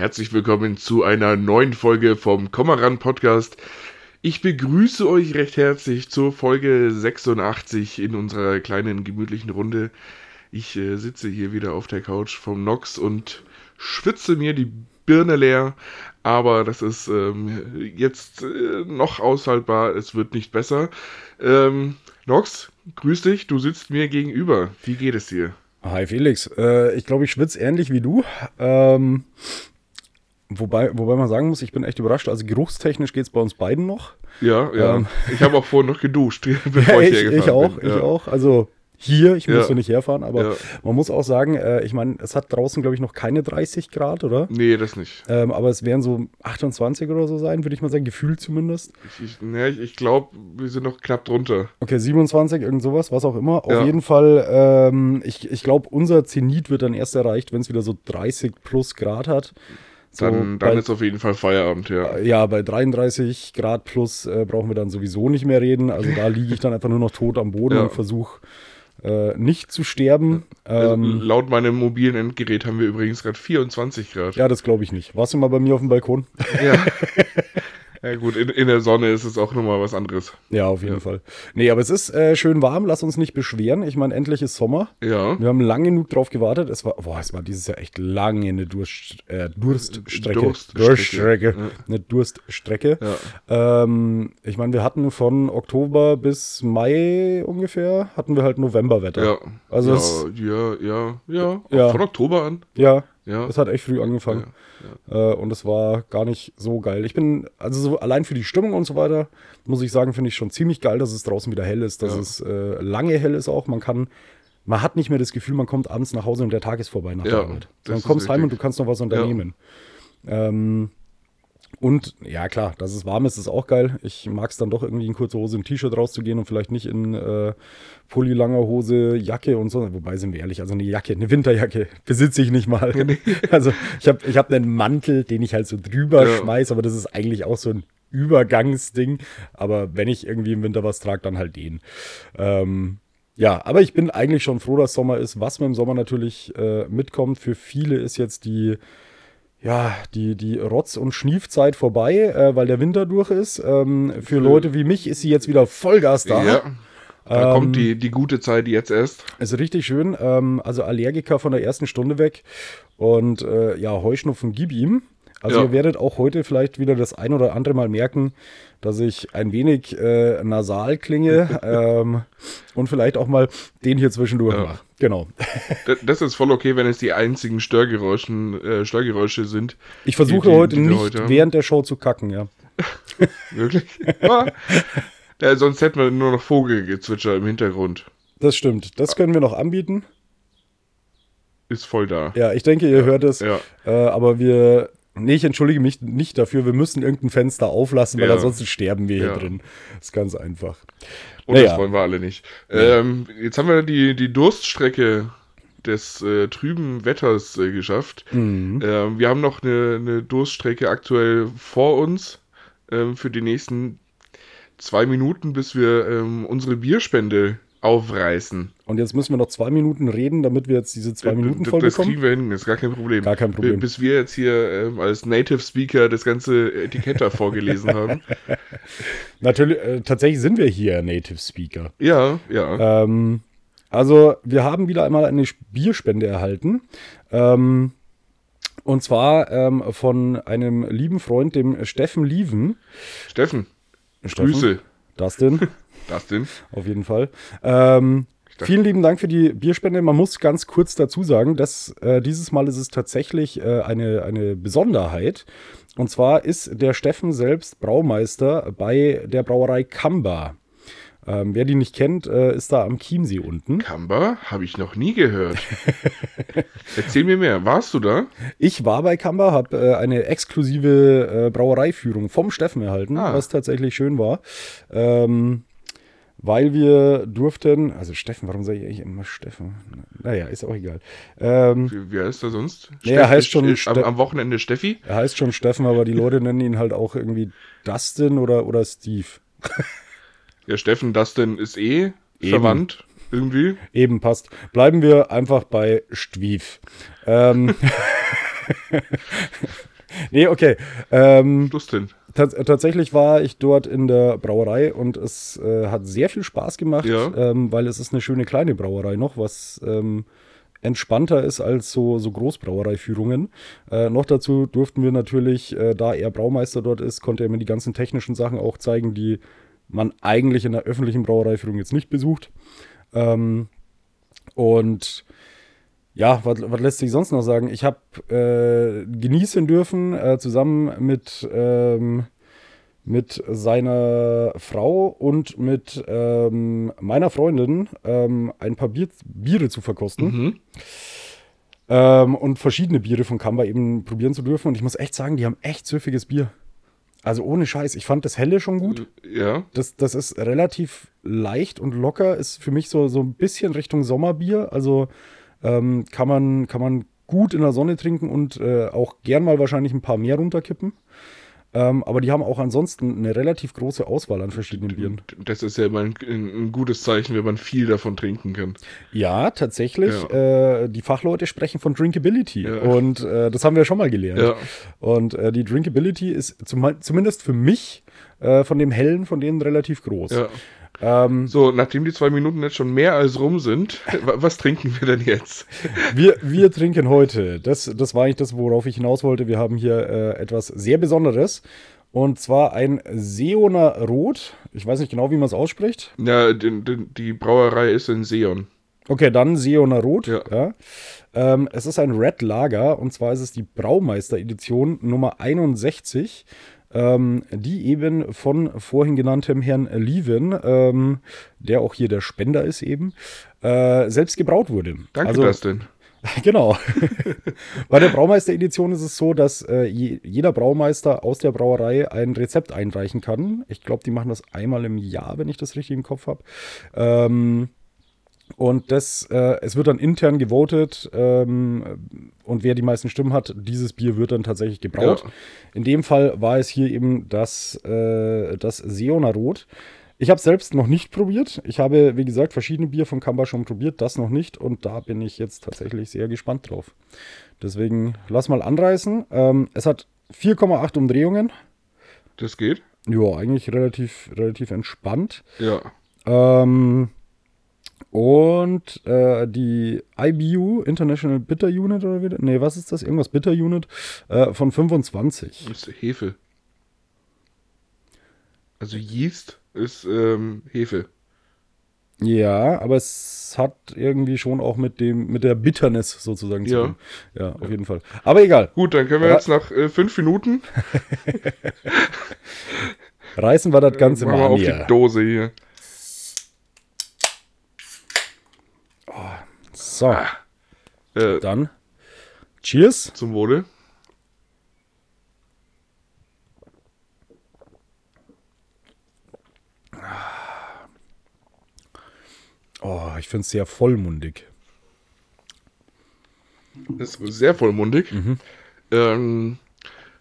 Herzlich willkommen zu einer neuen Folge vom Kommeran Podcast. Ich begrüße euch recht herzlich zur Folge 86 in unserer kleinen gemütlichen Runde. Ich äh, sitze hier wieder auf der Couch vom Nox und schwitze mir die Birne leer, aber das ist ähm, jetzt äh, noch aushaltbar, es wird nicht besser. Ähm, Nox, grüß dich, du sitzt mir gegenüber. Wie geht es dir? Hi Felix, äh, ich glaube, ich schwitze ähnlich wie du. Ähm, wobei, wobei man sagen muss, ich bin echt überrascht. Also geruchstechnisch geht es bei uns beiden noch. Ja, ja. Ähm, ich habe auch vorhin noch geduscht, bevor ja, ich, ich, ich auch, bin. ich ja. auch. Also hier, ich musste ja. nicht herfahren, aber ja. man muss auch sagen, äh, ich meine, es hat draußen, glaube ich, noch keine 30 Grad, oder? Nee, das nicht. Ähm, aber es werden so 28 oder so sein, würde ich mal sagen, gefühlt zumindest. Ich, ich, nee, ich glaube, wir sind noch knapp drunter. Okay, 27, irgend sowas, was auch immer. Ja. Auf jeden Fall, ähm, ich, ich glaube, unser Zenit wird dann erst erreicht, wenn es wieder so 30 plus Grad hat. So dann, dann bei, ist auf jeden Fall Feierabend, ja. Ja, bei 33 Grad plus äh, brauchen wir dann sowieso nicht mehr reden. Also da liege ich dann einfach nur noch tot am Boden und versuche äh, nicht zu sterben. Also, ähm, laut meinem mobilen Endgerät haben wir übrigens gerade 24 Grad. Ja, das glaube ich nicht. Warst du mal bei mir auf dem Balkon? Ja. Ja gut, in, in, der Sonne ist es auch nochmal was anderes. Ja, auf jeden ja. Fall. Nee, aber es ist äh, schön warm, lass uns nicht beschweren. Ich meine, endlich ist Sommer. Ja. Wir haben lange genug drauf gewartet. Es war, boah, es war dieses Jahr echt lange eine Durst, äh, Durststrecke. Durststrecke. Durststrecke. Ja. Eine Durststrecke. Ja. Ähm, ich meine, wir hatten von Oktober bis Mai ungefähr, hatten wir halt Novemberwetter. Ja. Also ja, ja, ja, ja. Von Oktober an. Ja. Ja. Das hat echt früh angefangen. Ja, ja. Äh, und es war gar nicht so geil. Ich bin, also so allein für die Stimmung und so weiter, muss ich sagen, finde ich schon ziemlich geil, dass es draußen wieder hell ist, dass es äh, lange hell ist auch. Man kann, man hat nicht mehr das Gefühl, man kommt abends nach Hause und der Tag ist vorbei nach der Arbeit. Dann kommst heim und du kannst noch was unternehmen. Ähm, und ja, klar, dass es warm ist, ist auch geil. Ich mag es dann doch irgendwie in kurzer Hose im T-Shirt rauszugehen und vielleicht nicht in äh, Pulli, langer Hose, Jacke und so. Wobei sind wir ehrlich, also eine Jacke, eine Winterjacke besitze ich nicht mal. also ich habe ich hab einen Mantel, den ich halt so drüber ja. schmeiße, aber das ist eigentlich auch so ein Übergangsding. Aber wenn ich irgendwie im Winter was trage, dann halt den. Ähm, ja, aber ich bin eigentlich schon froh, dass Sommer ist. Was mir im Sommer natürlich äh, mitkommt, für viele ist jetzt die ja, die, die Rotz- und Schniefzeit vorbei, äh, weil der Winter durch ist. Ähm, für Leute wie mich ist sie jetzt wieder Vollgas da. Ja. Da ähm, kommt die, die gute Zeit jetzt erst. Ist richtig schön. Ähm, also Allergiker von der ersten Stunde weg. Und äh, ja, Heuschnupfen gib ihm. Also ja. ihr werdet auch heute vielleicht wieder das ein oder andere Mal merken, dass ich ein wenig äh, nasal klinge ähm, und vielleicht auch mal den hier zwischendurch ja. mache. Genau. Das ist voll okay, wenn es die einzigen Störgeräuschen, äh, Störgeräusche sind. Ich versuche die, die, heute die nicht heute während der Show zu kacken, ja. Wirklich? ja. ja. Sonst hätten wir nur noch Vogelgezwitscher im Hintergrund. Das stimmt. Das können wir noch anbieten. Ist voll da. Ja, ich denke, ihr ja. hört es. Ja. Äh, aber wir Nee, ich entschuldige mich nicht dafür. Wir müssen irgendein Fenster auflassen, weil ja. ansonsten sterben wir hier ja. drin. Das ist ganz einfach. Und naja. das wollen wir alle nicht. Ähm, jetzt haben wir die, die Durststrecke des äh, trüben Wetters äh, geschafft. Mhm. Ähm, wir haben noch eine, eine, Durststrecke aktuell vor uns ähm, für die nächsten zwei Minuten, bis wir ähm, unsere Bierspende aufreißen. Und jetzt müssen wir noch zwei Minuten reden, damit wir jetzt diese zwei Minuten voll Das kriegen wir hin, ist gar kein Problem. Gar kein Problem. Bis wir jetzt hier ähm, als Native Speaker das ganze Etikett da vorgelesen haben. Natürlich, äh, tatsächlich sind wir hier Native Speaker. Ja, ja. Ähm, also, wir haben wieder einmal eine Bierspende erhalten. Ähm, und zwar ähm, von einem lieben Freund, dem Steffen Lieven. Steffen. Steffen. Grüße. Dustin. Dustin. Auf jeden Fall. Ähm, vielen lieben Dank für die Bierspende. Man muss ganz kurz dazu sagen, dass äh, dieses Mal ist es tatsächlich äh, eine, eine Besonderheit. Und zwar ist der Steffen selbst Braumeister bei der Brauerei Kamba. Ähm, wer die nicht kennt, äh, ist da am Chiemsee unten. Kamba? Habe ich noch nie gehört. Erzähl mir mehr. Warst du da? Ich war bei Kamba, habe äh, eine exklusive äh, Brauereiführung vom Steffen erhalten, ah. was tatsächlich schön war. Ähm, weil wir durften, also Steffen, warum sage ich eigentlich immer Steffen? Naja, ist auch egal. Ähm, wie, wie heißt er sonst? Nee, er heißt schon am, am, Wochenende Steffi? Er heißt schon Steffen, aber die Leute nennen ihn halt auch irgendwie Dustin oder, oder Steve. ja, Steffen, Dustin ist eh Eben. verwandt. Irgendwie. Eben passt. Bleiben wir einfach bei Stwief. Ähm, Nee, okay. Ähm, Schluss denn. tatsächlich war ich dort in der Brauerei und es äh, hat sehr viel Spaß gemacht, Ja. ähm, weil es ist eine schöne kleine Brauerei noch, was ähm, entspannter ist als so, so Großbrauereiführungen. Äh, noch dazu durften wir natürlich, äh, da er Braumeister dort ist, konnte er mir die ganzen technischen Sachen auch zeigen, die man eigentlich in der öffentlichen Brauereiführung jetzt nicht besucht. Ähm, und ja, was, was lässt sich sonst noch sagen? Ich habe äh, genießen dürfen, äh, zusammen mit, ähm, mit seiner Frau und mit ähm, meiner Freundin ähm, ein paar Bier, Biere zu verkosten. Mhm. Ähm, und verschiedene Biere von Kamba eben probieren zu dürfen. Und ich muss echt sagen, die haben echt süffiges Bier. Also ohne Scheiß. Ich fand das Helle schon gut. Ja. Das, das ist relativ leicht und locker, ist für mich so, so ein bisschen Richtung Sommerbier. Also ähm, kann, man, kann man gut in der Sonne trinken und äh, auch gern mal wahrscheinlich ein paar mehr runterkippen. Ähm, aber die haben auch ansonsten eine relativ große Auswahl an verschiedenen Bieren. Das ist ja immer ein, ein gutes Zeichen, wenn man viel davon trinken kann. Ja, tatsächlich. Äh, die Fachleute sprechen von Drinkability. Ja. Und äh, das haben wir schon mal gelernt. Ja. Und äh, die Drinkability ist zum, zumindest für mich äh, von dem Hellen von denen relativ groß. Ja. Ähm, So, nachdem die zwei Minuten jetzt schon mehr als rum sind, wa- was trinken wir denn jetzt? wir, wir trinken heute, das, das war eigentlich das, worauf ich hinaus wollte. Wir haben hier äh, etwas sehr Besonderes. Und zwar ein Seoner Rot. Ich weiß nicht genau, wie man es ausspricht. Ja, die, die, Brauerei ist in Seon. Okay, dann Seoner Rot. Ja. Ähm, es ist ein Red Lager und zwar ist es die Braumeister-Edition Nummer 61, ähm, die eben von vorhin genanntem Herrn Lieven, ähm, der auch hier der Spender ist eben, äh, selbst gebraut wurde. Danke, also, Dustin. Genau. Bei der Braumeister-Edition ist es so, dass äh, je, jeder Braumeister aus der Brauerei ein Rezept einreichen kann. Ich glaube, die machen das einmal im Jahr, wenn ich das richtig im Kopf habe. Ähm, und das, äh, es wird dann intern gewotet ähm, und wer die meisten Stimmen hat, dieses Bier wird dann tatsächlich gebraut. Ja. In dem Fall war es hier eben das, äh, das Seoner Rot. Ich habe selbst noch nicht probiert. Ich habe, wie gesagt, verschiedene Bier von Kamba schon probiert, das noch nicht. Und da bin ich jetzt tatsächlich sehr gespannt drauf. Deswegen lass mal anreißen. Ähm, es hat 4,8 Umdrehungen. Das geht? Ja, eigentlich relativ, relativ entspannt. Ja. Ähm, und äh, die IBU, International Bitter Unit oder wie? Nee, was ist das? Irgendwas Bitter Unit äh, von 25. Das ist Hefe. Also Yeast ist ähm, Hefe. Ja, aber es hat irgendwie schon auch mit dem, mit der Bitterness sozusagen zu Ja. tun. Ja, auf jeden Fall. Aber egal. Gut, dann können wir Ja. jetzt nach äh, fünf Minuten Reißen wir das Ganze machen wir mal auf die. Dose hier. So, Äh, dann. Cheers. zum Wohle. Oh, ich finde es sehr vollmundig. Das ist sehr vollmundig. Mhm. Ähm,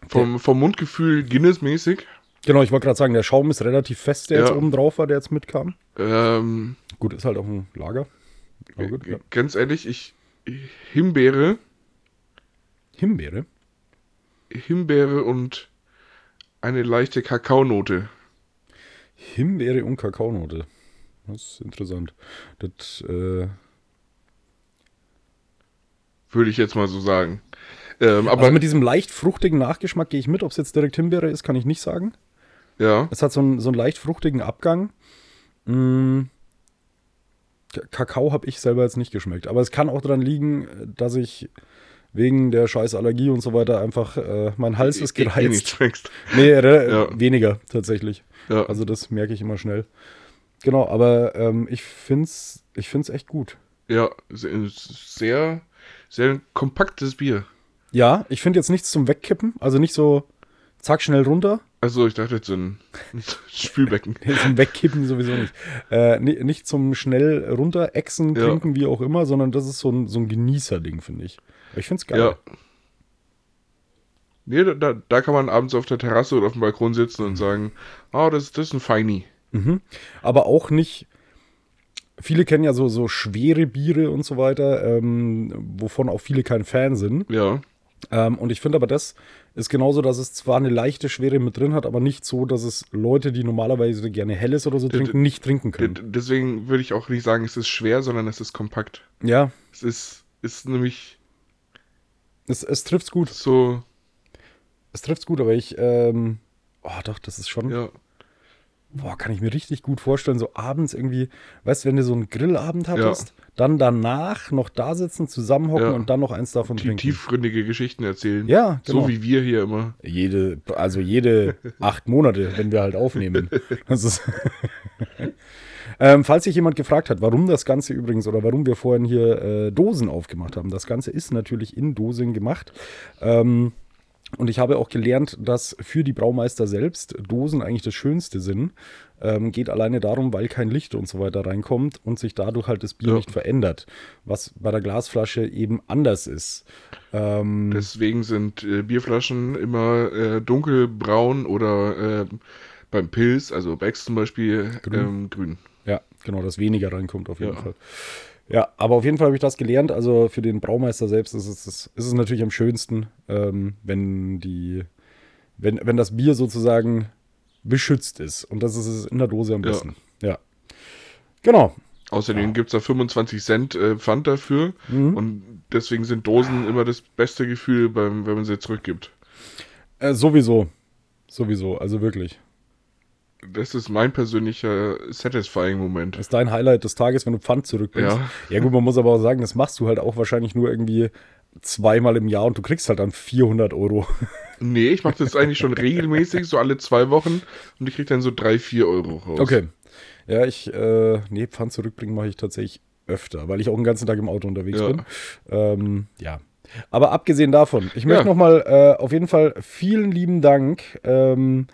vom, vom Mundgefühl Guinness-mäßig. Genau, ich wollte gerade sagen, der Schaum ist relativ fest, der Ja. jetzt oben drauf war, der jetzt mitkam. Ähm, Gut, ist halt auf dem Lager. Aber gut, ja. Ganz ehrlich, ich Himbeere, Himbeere. Himbeere und eine leichte Kakaonote. Himbeere und Kakaonote. Das ist interessant. Das, äh, Würde ich jetzt mal so sagen. Ähm, aber also mit diesem leicht fruchtigen Nachgeschmack gehe ich mit. Ob es jetzt direkt Himbeere ist, kann ich nicht sagen. ja, Es hat so einen, so einen leicht fruchtigen Abgang. Mm. Kakao habe ich selber jetzt nicht geschmeckt. Aber es kann auch daran liegen, dass ich wegen der scheiß Allergie und so weiter einfach, äh, mein Hals ist eh- gereizt. Nee, re- Ja. weniger tatsächlich. Ja. Also das merke ich immer schnell. Genau, aber ähm, ich finde es ich find's echt gut. Ja, se- sehr, sehr kompaktes Bier. Ja, ich finde jetzt nichts zum Wegkippen. Also nicht so zack, schnell runter. Also ich dachte jetzt so ein Spülbecken. Zum Wegkippen sowieso nicht. Äh, ni- nicht zum schnell runter, Echsen, Ja. trinken, wie auch immer, sondern das ist so ein, so ein Genießer-Ding, finde ich. Aber ich finde es geil. Ja. Nee, da- da, kann man abends auf der Terrasse oder auf dem Balkon sitzen und sagen, ah, das, das ist ein Feini. Mhm. Aber auch nicht. Viele kennen ja so, so schwere Biere und so weiter, ähm, wovon auch viele kein Fan sind. Ja. Ähm, und ich finde aber, das ist genauso, dass es zwar eine leichte Schwere mit drin hat, aber nicht so, dass es Leute, die normalerweise gerne Helles oder so trinken, nicht trinken können. Deswegen würde ich auch nicht sagen, es ist schwer, sondern es ist kompakt. Ja. Es ist, ist nämlich. Es, es trifft's gut. So. Es trifft's gut, aber ich, ähm, oh doch, das ist schon. Ja. Boah, kann ich mir richtig gut vorstellen, so abends irgendwie, weißt du, wenn du so einen Grillabend hattest, ja. Dann danach noch da sitzen, zusammenhocken ja. und dann noch eins davon Die, trinken. Tiefgründige Geschichten erzählen. Ja, genau. So wie wir hier immer. Jede, also jede acht Monate, wenn wir halt aufnehmen. Das ist ähm, falls sich jemand gefragt hat, warum das Ganze übrigens oder warum wir vorhin hier äh, Dosen aufgemacht haben, das Ganze ist natürlich in Dosen gemacht. Ähm, und ich habe auch gelernt, dass für die Braumeister selbst Dosen eigentlich das Schönste sind. Ähm, geht alleine darum, weil kein Licht und so weiter reinkommt und sich dadurch halt das Bier ja. nicht verändert. Was bei der Glasflasche eben anders ist. Ähm, Deswegen sind äh, Bierflaschen immer äh, dunkelbraun oder äh, beim Pilz, also Becks zum Beispiel, grün. Ähm, grün. Ja, genau, dass weniger reinkommt auf jeden ja. Fall. Ja, aber auf jeden Fall habe ich das gelernt. Also für den Braumeister selbst ist es, ist es natürlich am schönsten, ähm, wenn die, wenn, wenn das Bier sozusagen beschützt ist. Und das ist es in der Dose am besten. Ja. ja. Genau. Außerdem gibt es da 25 Cent äh, Pfand dafür. Mhm. Und deswegen sind Dosen immer das beste Gefühl, beim, wenn man sie zurückgibt. Äh, sowieso. Sowieso. Also wirklich. Das ist mein persönlicher satisfying Moment. Das ist dein Highlight des Tages, wenn du Pfand zurückbringst. Ja. ja, gut, man muss aber auch sagen, das machst du halt auch wahrscheinlich nur irgendwie zweimal im Jahr und du kriegst halt dann 400 Euro. Nee, ich mache das eigentlich schon regelmäßig, so alle zwei Wochen und ich krieg dann so drei, vier Euro raus. Okay. Ja, ich, äh, nee, Pfand zurückbringen mache ich tatsächlich öfter, weil ich auch den ganzen Tag im Auto unterwegs ja. bin. Ähm, ja. Aber abgesehen davon, ich möchte ja. nochmal äh, auf jeden Fall vielen lieben Dank. Ähm,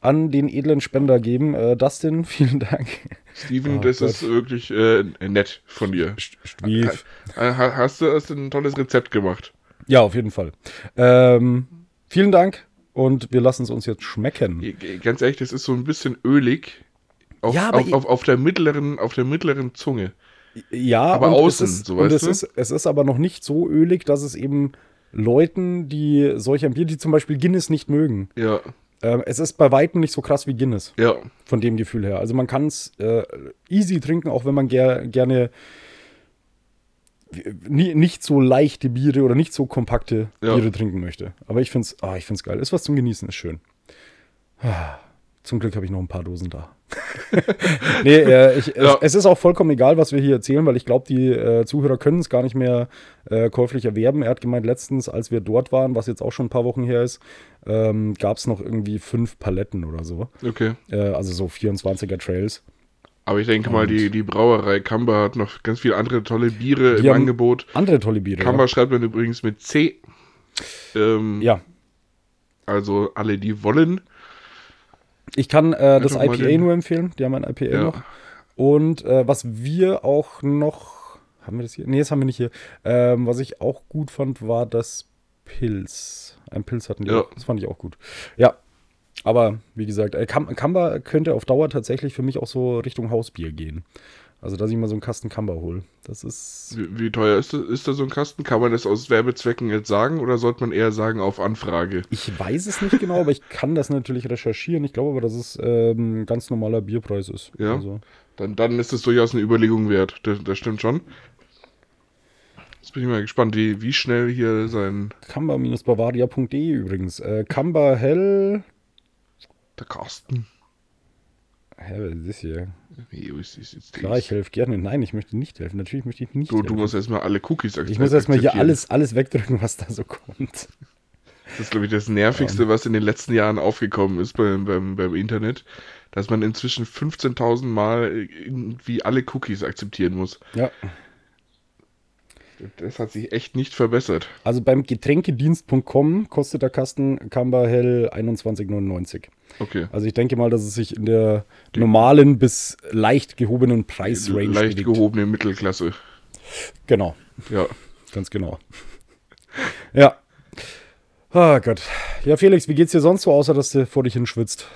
an den edlen Spender geben. Äh, Dustin, vielen Dank. Steven, oh, das Gott. ist wirklich äh, nett von dir. Stief. Hast du hast ein tolles Rezept gemacht? Ja, auf jeden Fall. Ähm, vielen Dank und wir lassen es uns jetzt schmecken. Ganz ehrlich, das ist so ein bisschen ölig. Auf, ja, auf, auf, auf, der mittleren, auf der mittleren Zunge. Ja, aber außen, ist, so weißt es du? Ist, es ist aber noch nicht so ölig, dass es eben Leuten, die solch ein Bier, die zum Beispiel Guinness nicht mögen, ja. Ähm, es ist bei weitem nicht so krass wie Guinness. Ja. Von dem Gefühl her. Also man kann es äh, easy trinken, auch wenn man ger gerne nicht so leichte Biere oder nicht so kompakte ja. Biere trinken möchte. Aber ich finde es ah, geil. Ist was zum Genießen, ist schön. Zum Glück habe ich noch ein paar Dosen da. nee, äh, ich, ja. es, es, ist auch vollkommen egal, was wir hier erzählen, weil ich glaube, die äh, Zuhörer können es gar nicht mehr äh, käuflich erwerben. Er hat gemeint, letztens, als wir dort waren, was jetzt auch schon ein paar Wochen her ist, ähm, gab es noch irgendwie fünf Paletten oder so. Okay. Äh, also so 24er Trails. Aber ich denke Und mal, die, die Brauerei Kamba hat noch ganz viele andere tolle Biere im Angebot. Andere tolle Biere. Kamba ja. schreibt man übrigens mit C. Ähm, ja. Also alle, die wollen. Ich kann äh, das IPA nur empfehlen. Die haben ein IPA ja. noch. Und äh, was wir auch noch. Haben wir das hier? Nee, das haben wir nicht hier. Ähm, was ich auch gut fand, war das Pilz. Ein Pilz hatten die. Ja. Das fand ich auch gut. Ja. Aber wie gesagt, äh, Kamba könnte auf Dauer tatsächlich für mich auch so Richtung Hausbier gehen. Also, dass ich mal so einen Kasten Kamba hole. Das ist. Wie, wie, teuer ist, das, ist da so ein Kasten? Kann man das aus Werbezwecken jetzt sagen oder sollte man eher sagen auf Anfrage? Ich weiß es nicht genau, aber ich kann das natürlich recherchieren. Ich glaube aber, dass es ähm, ein ganz normaler Bierpreis ist. Ja. Also. Dann, dann ist es durchaus eine Überlegung wert. Das, das stimmt schon. Jetzt bin ich mal gespannt, wie, wie schnell hier sein. Kamba-bavaria.de übrigens. Äh, Kamba Hell. Der Carsten. Hä, was ist das hier? Wie ist das jetzt Klar, ich helfe gerne. Nein, ich möchte nicht helfen. Natürlich möchte ich nicht du, helfen. Du musst erstmal alle Cookies akzeptieren. Ich muss erstmal hier alles, alles wegdrücken, was da so kommt. Das ist, glaube ich, das Nervigste, um. was in den letzten Jahren aufgekommen ist beim, beim, beim Internet. Dass man inzwischen 15.000 Mal irgendwie alle Cookies akzeptieren muss. Ja. Das hat sich echt nicht verbessert. Also beim Getränkedienst.com kostet der Kasten Camber Hell 21,99. Okay. Also ich denke mal, dass es sich in der Die normalen bis leicht gehobenen Preisrange Leicht bewegt. gehobene Mittelklasse. Genau. Ja. Ganz genau. ja. Ah Gott. Ja, Felix, wie geht's dir sonst so, außer dass du vor dich hinschwitzt?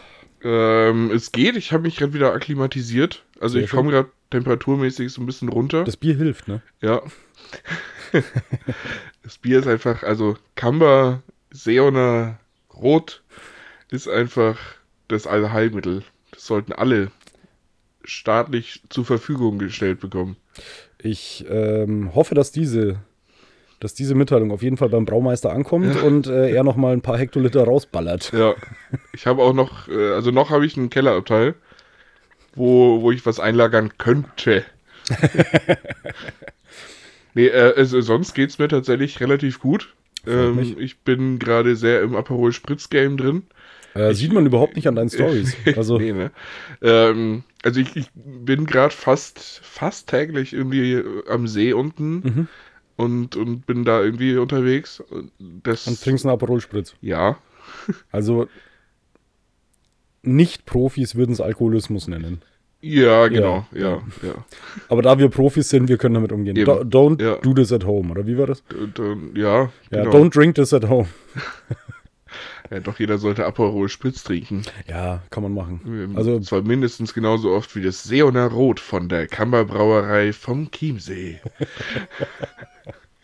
Ähm, es geht. Ich habe mich gerade wieder akklimatisiert. Also Sehr ich komme gerade temperaturmäßig so ein bisschen runter. Das Bier hilft, ne? Ja. das Bier ist einfach, also Kamba Seoner Rot ist einfach das Allheilmittel. Das sollten alle staatlich zur Verfügung gestellt bekommen. Ich ähm, hoffe, dass diese, dass diese Mitteilung auf jeden Fall beim Braumeister ankommt ja. und äh, er noch mal ein paar Hektoliter rausballert. Ja, ich habe auch noch, äh, also noch habe ich einen Kellerabteil, wo, wo ich was einlagern könnte. nee, äh, also sonst geht es mir tatsächlich relativ gut. Ähm, ich bin gerade sehr im Aperol Spritz Game drin. Äh, sieht man überhaupt nicht an deinen Stories. Also, nee, ne? ähm, also ich, ich bin gerade fast, fast täglich irgendwie am See unten mhm. und, und bin da irgendwie unterwegs. Das, und trinkst einen Aperol Spritz. Ja. Also Nicht-Profis würden es Alkoholismus nennen. Ja, genau, ja, ja, ja, Aber da wir Profis sind, wir können damit umgehen. Do, don't ja. do this at home, oder wie war das? ja, ja genau. Don't drink this at home. ja, doch jeder sollte Aperol Spritz trinken. Ja, kann man machen. Ähm, also zwar mindestens genauso oft wie das Seoner Rot von der Kammerbrauerei vom Chiemsee.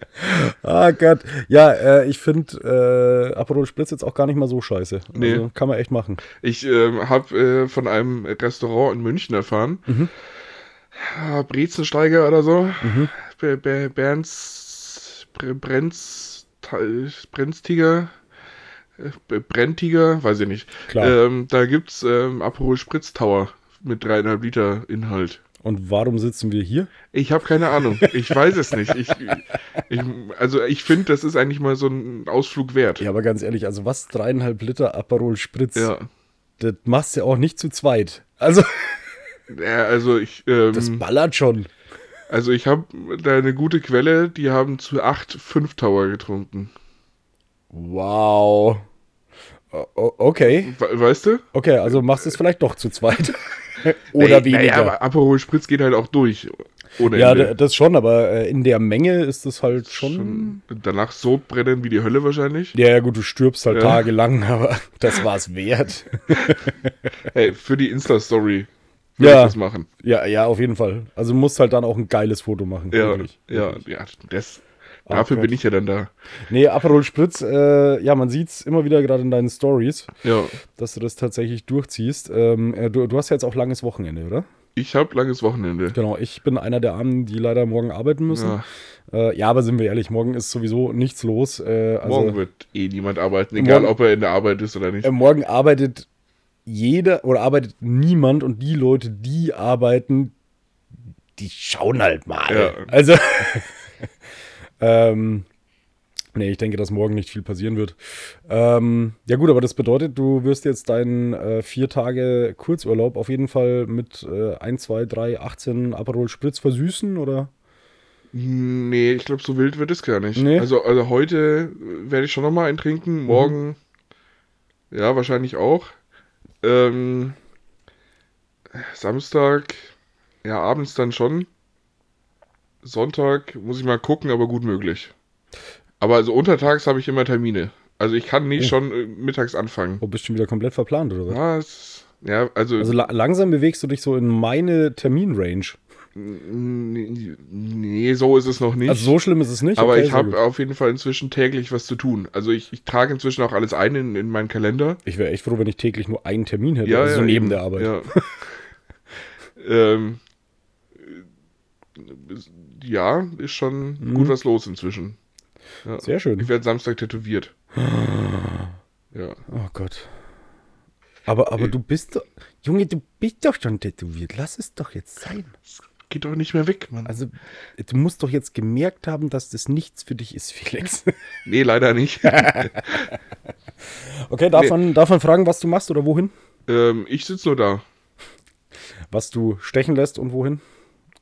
ah Gott. Ja, äh, ich finde äh, Aperol Spritz jetzt auch gar nicht mal so scheiße. Nee. Also, kann man echt machen. Ich äh, habe von einem Restaurant in München erfahren. Mhm. Ja, Brezensteiger oder so. Mhm. Brenz Brenztiger. Äh, Brenntiger, weiß ich nicht. Klar. Ähm, da gibt's ähm, Aperol Spritz Tower mit dreieinhalb Liter Inhalt. Und warum sitzen wir hier? Ich habe keine Ahnung. Ich weiß es nicht. Ich, ich, also ich finde, das ist eigentlich mal so ein Ausflug wert. Ja, aber ganz ehrlich, also was dreieinhalb Liter Aperol Spritz? Ja. Das machst du ja auch nicht zu zweit. Also. Ja, also ich. Ähm, das ballert schon. Also ich habe da eine gute Quelle, die haben zu acht fünf Tower getrunken. Wow. Okay. weißt du? Okay, also machst du es vielleicht doch zu zweit. Oder nee, weniger. Naja, aber Aperol Spritz geht halt auch durch. ja, Ende. das schon, aber äh, in der Menge ist das halt schon... schon danach so brennen wie die Hölle wahrscheinlich. Ja, ja, gut, du stirbst halt ja. tagelang, aber das war es wert. hey, für die Insta-Story würde ja. ich das machen. Ja, ja, auf jeden Fall. Also du musst halt dann auch ein geiles Foto machen. Ja, wirklich. ja, ja, das, Dafür bin ich ja dann da. Nee, Aperol Spritz, äh, ja, man sieht es immer wieder gerade in deinen Stories, ja. dass du das tatsächlich durchziehst. Ähm, äh, du, du, hast ja jetzt auch langes Wochenende, oder? Ich habe langes Wochenende. Genau, ich bin einer der Armen, die leider morgen arbeiten müssen. Ja, äh, ja aber sind wir ehrlich, morgen ist sowieso nichts los. Äh, also, morgen wird eh niemand arbeiten, egal morgen, ob er in der Arbeit ist oder nicht. Äh, morgen arbeitet jeder oder arbeitet niemand und die Leute, die arbeiten, die schauen halt mal. Ja. Also. Ähm, nee, ich denke, dass morgen nicht viel passieren wird. Ähm, ja gut, aber das bedeutet, du wirst jetzt deinen äh, vier Tage Kurzurlaub auf jeden Fall mit äh, 1, 2, 3, 18 Aperol Spritz versüßen, oder? Nee, ich glaube, so wild wird es gar nicht. Nee. Also, also heute werde ich schon nochmal eintrinken, morgen mhm. ja, wahrscheinlich auch. Ähm, Samstag, ja, abends dann schon. Sonntag muss ich mal gucken, aber gut möglich. Aber also untertags habe ich immer Termine. Also ich kann nicht oh. schon äh, mittags anfangen. Oh, bist du schon wieder komplett verplant, oder was? Ja, also. Also la langsam bewegst du dich so in meine Terminrange. Nee, so ist es noch nicht. Also so schlimm ist es nicht. Aber okay, ich habe auf jeden Fall inzwischen täglich was zu tun. Also ich, ich trage inzwischen auch alles ein in, in meinen Kalender. Ich wäre echt froh, wenn ich täglich nur einen Termin hätte. Ja, also ja, so neben eben, der Arbeit. Ja. ähm, ja, ist schon mhm. gut was los inzwischen. Ja. Sehr schön. Ich werde Samstag tätowiert. ja. Oh Gott. Aber, aber äh. du bist doch. Junge, du bist doch schon tätowiert. Lass es doch jetzt sein. Das geht doch nicht mehr weg, Mann. Also, du musst doch jetzt gemerkt haben, dass das nichts für dich ist, Felix. nee, leider nicht. okay, darf, nee. man, darf man fragen, was du machst oder wohin? Ähm, ich sitze nur da. Was du stechen lässt und wohin?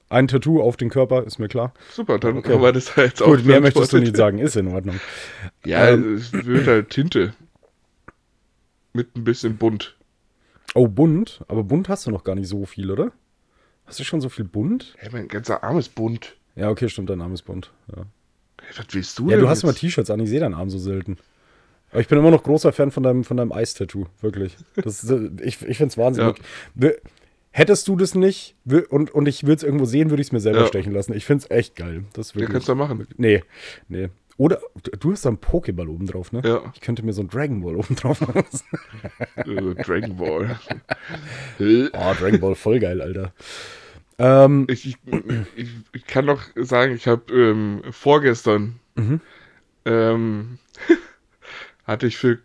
Ein Tattoo auf den Körper, ist mir klar. Super, dann okay. haben wir das jetzt auch. Gut, mehr möchtest du nicht sagen, ist in Ordnung. Ja, ähm, es wird halt Tinte. Mit ein bisschen bunt. Oh, bunt? Aber bunt hast du noch gar nicht so viel, oder? Hast du schon so viel bunt? Hey, mein ganzer Arm ist bunt. Ja, okay, stimmt, dein Arm ist bunt. Ja. Hey, was willst du Ja, du hast jetzt? mal T-Shirts an, ich sehe deinen Arm so selten. Aber ich bin immer noch großer Fan von deinem, von deinem Eis-Tattoo, wirklich. Das, ich ich finde es wahnsinnig. Ja hättest du das nicht und, und ich würde es irgendwo sehen, würde ich es mir selber ja. stechen lassen. Ich finde es echt geil. Das ja, kannst du machen. Nee, nee. Oder du hast da einen Pokéball oben drauf, ne? Ja. Ich könnte mir so einen Dragon Ball oben drauf machen. Äh, Dragon Ball. oh, Dragon Ball, voll geil, Alter. Ähm, ich, ich, ich, ich, kann noch sagen, ich habe ähm, vorgestern mhm. ähm, hatte ich für,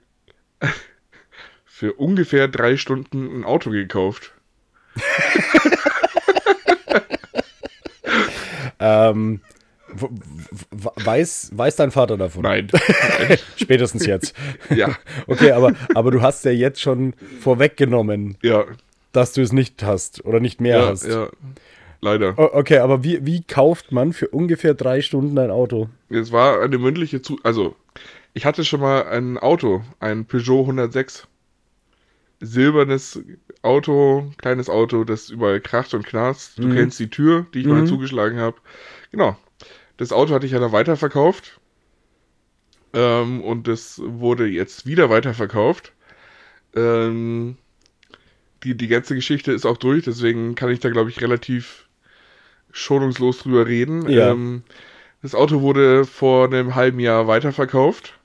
für ungefähr drei Stunden ein Auto gekauft. ähm, weiß, weiß dein Vater davon? Nein. Spätestens jetzt. ja. Okay, aber, aber du hast ja jetzt schon vorweggenommen, ja. dass du es nicht hast oder nicht mehr ja, hast. Ja, leider. Okay, aber wie, wie kauft man für ungefähr drei Stunden ein Auto? Es war eine mündliche Zu... Also, ich hatte schon mal ein Auto, ein Peugeot 106. Silbernes Auto, kleines Auto, das überall kracht und knarzt. Du mhm. kennst die Tür, die ich mhm. mal zugeschlagen habe. Genau. Das Auto hatte ich ja dann weiterverkauft. Ähm, und das wurde jetzt wieder weiterverkauft. Ähm, die, die ganze Geschichte ist auch durch, deswegen kann ich da, glaube ich, relativ schonungslos drüber reden. Ja. Ähm, das Auto wurde vor einem halben Jahr weiterverkauft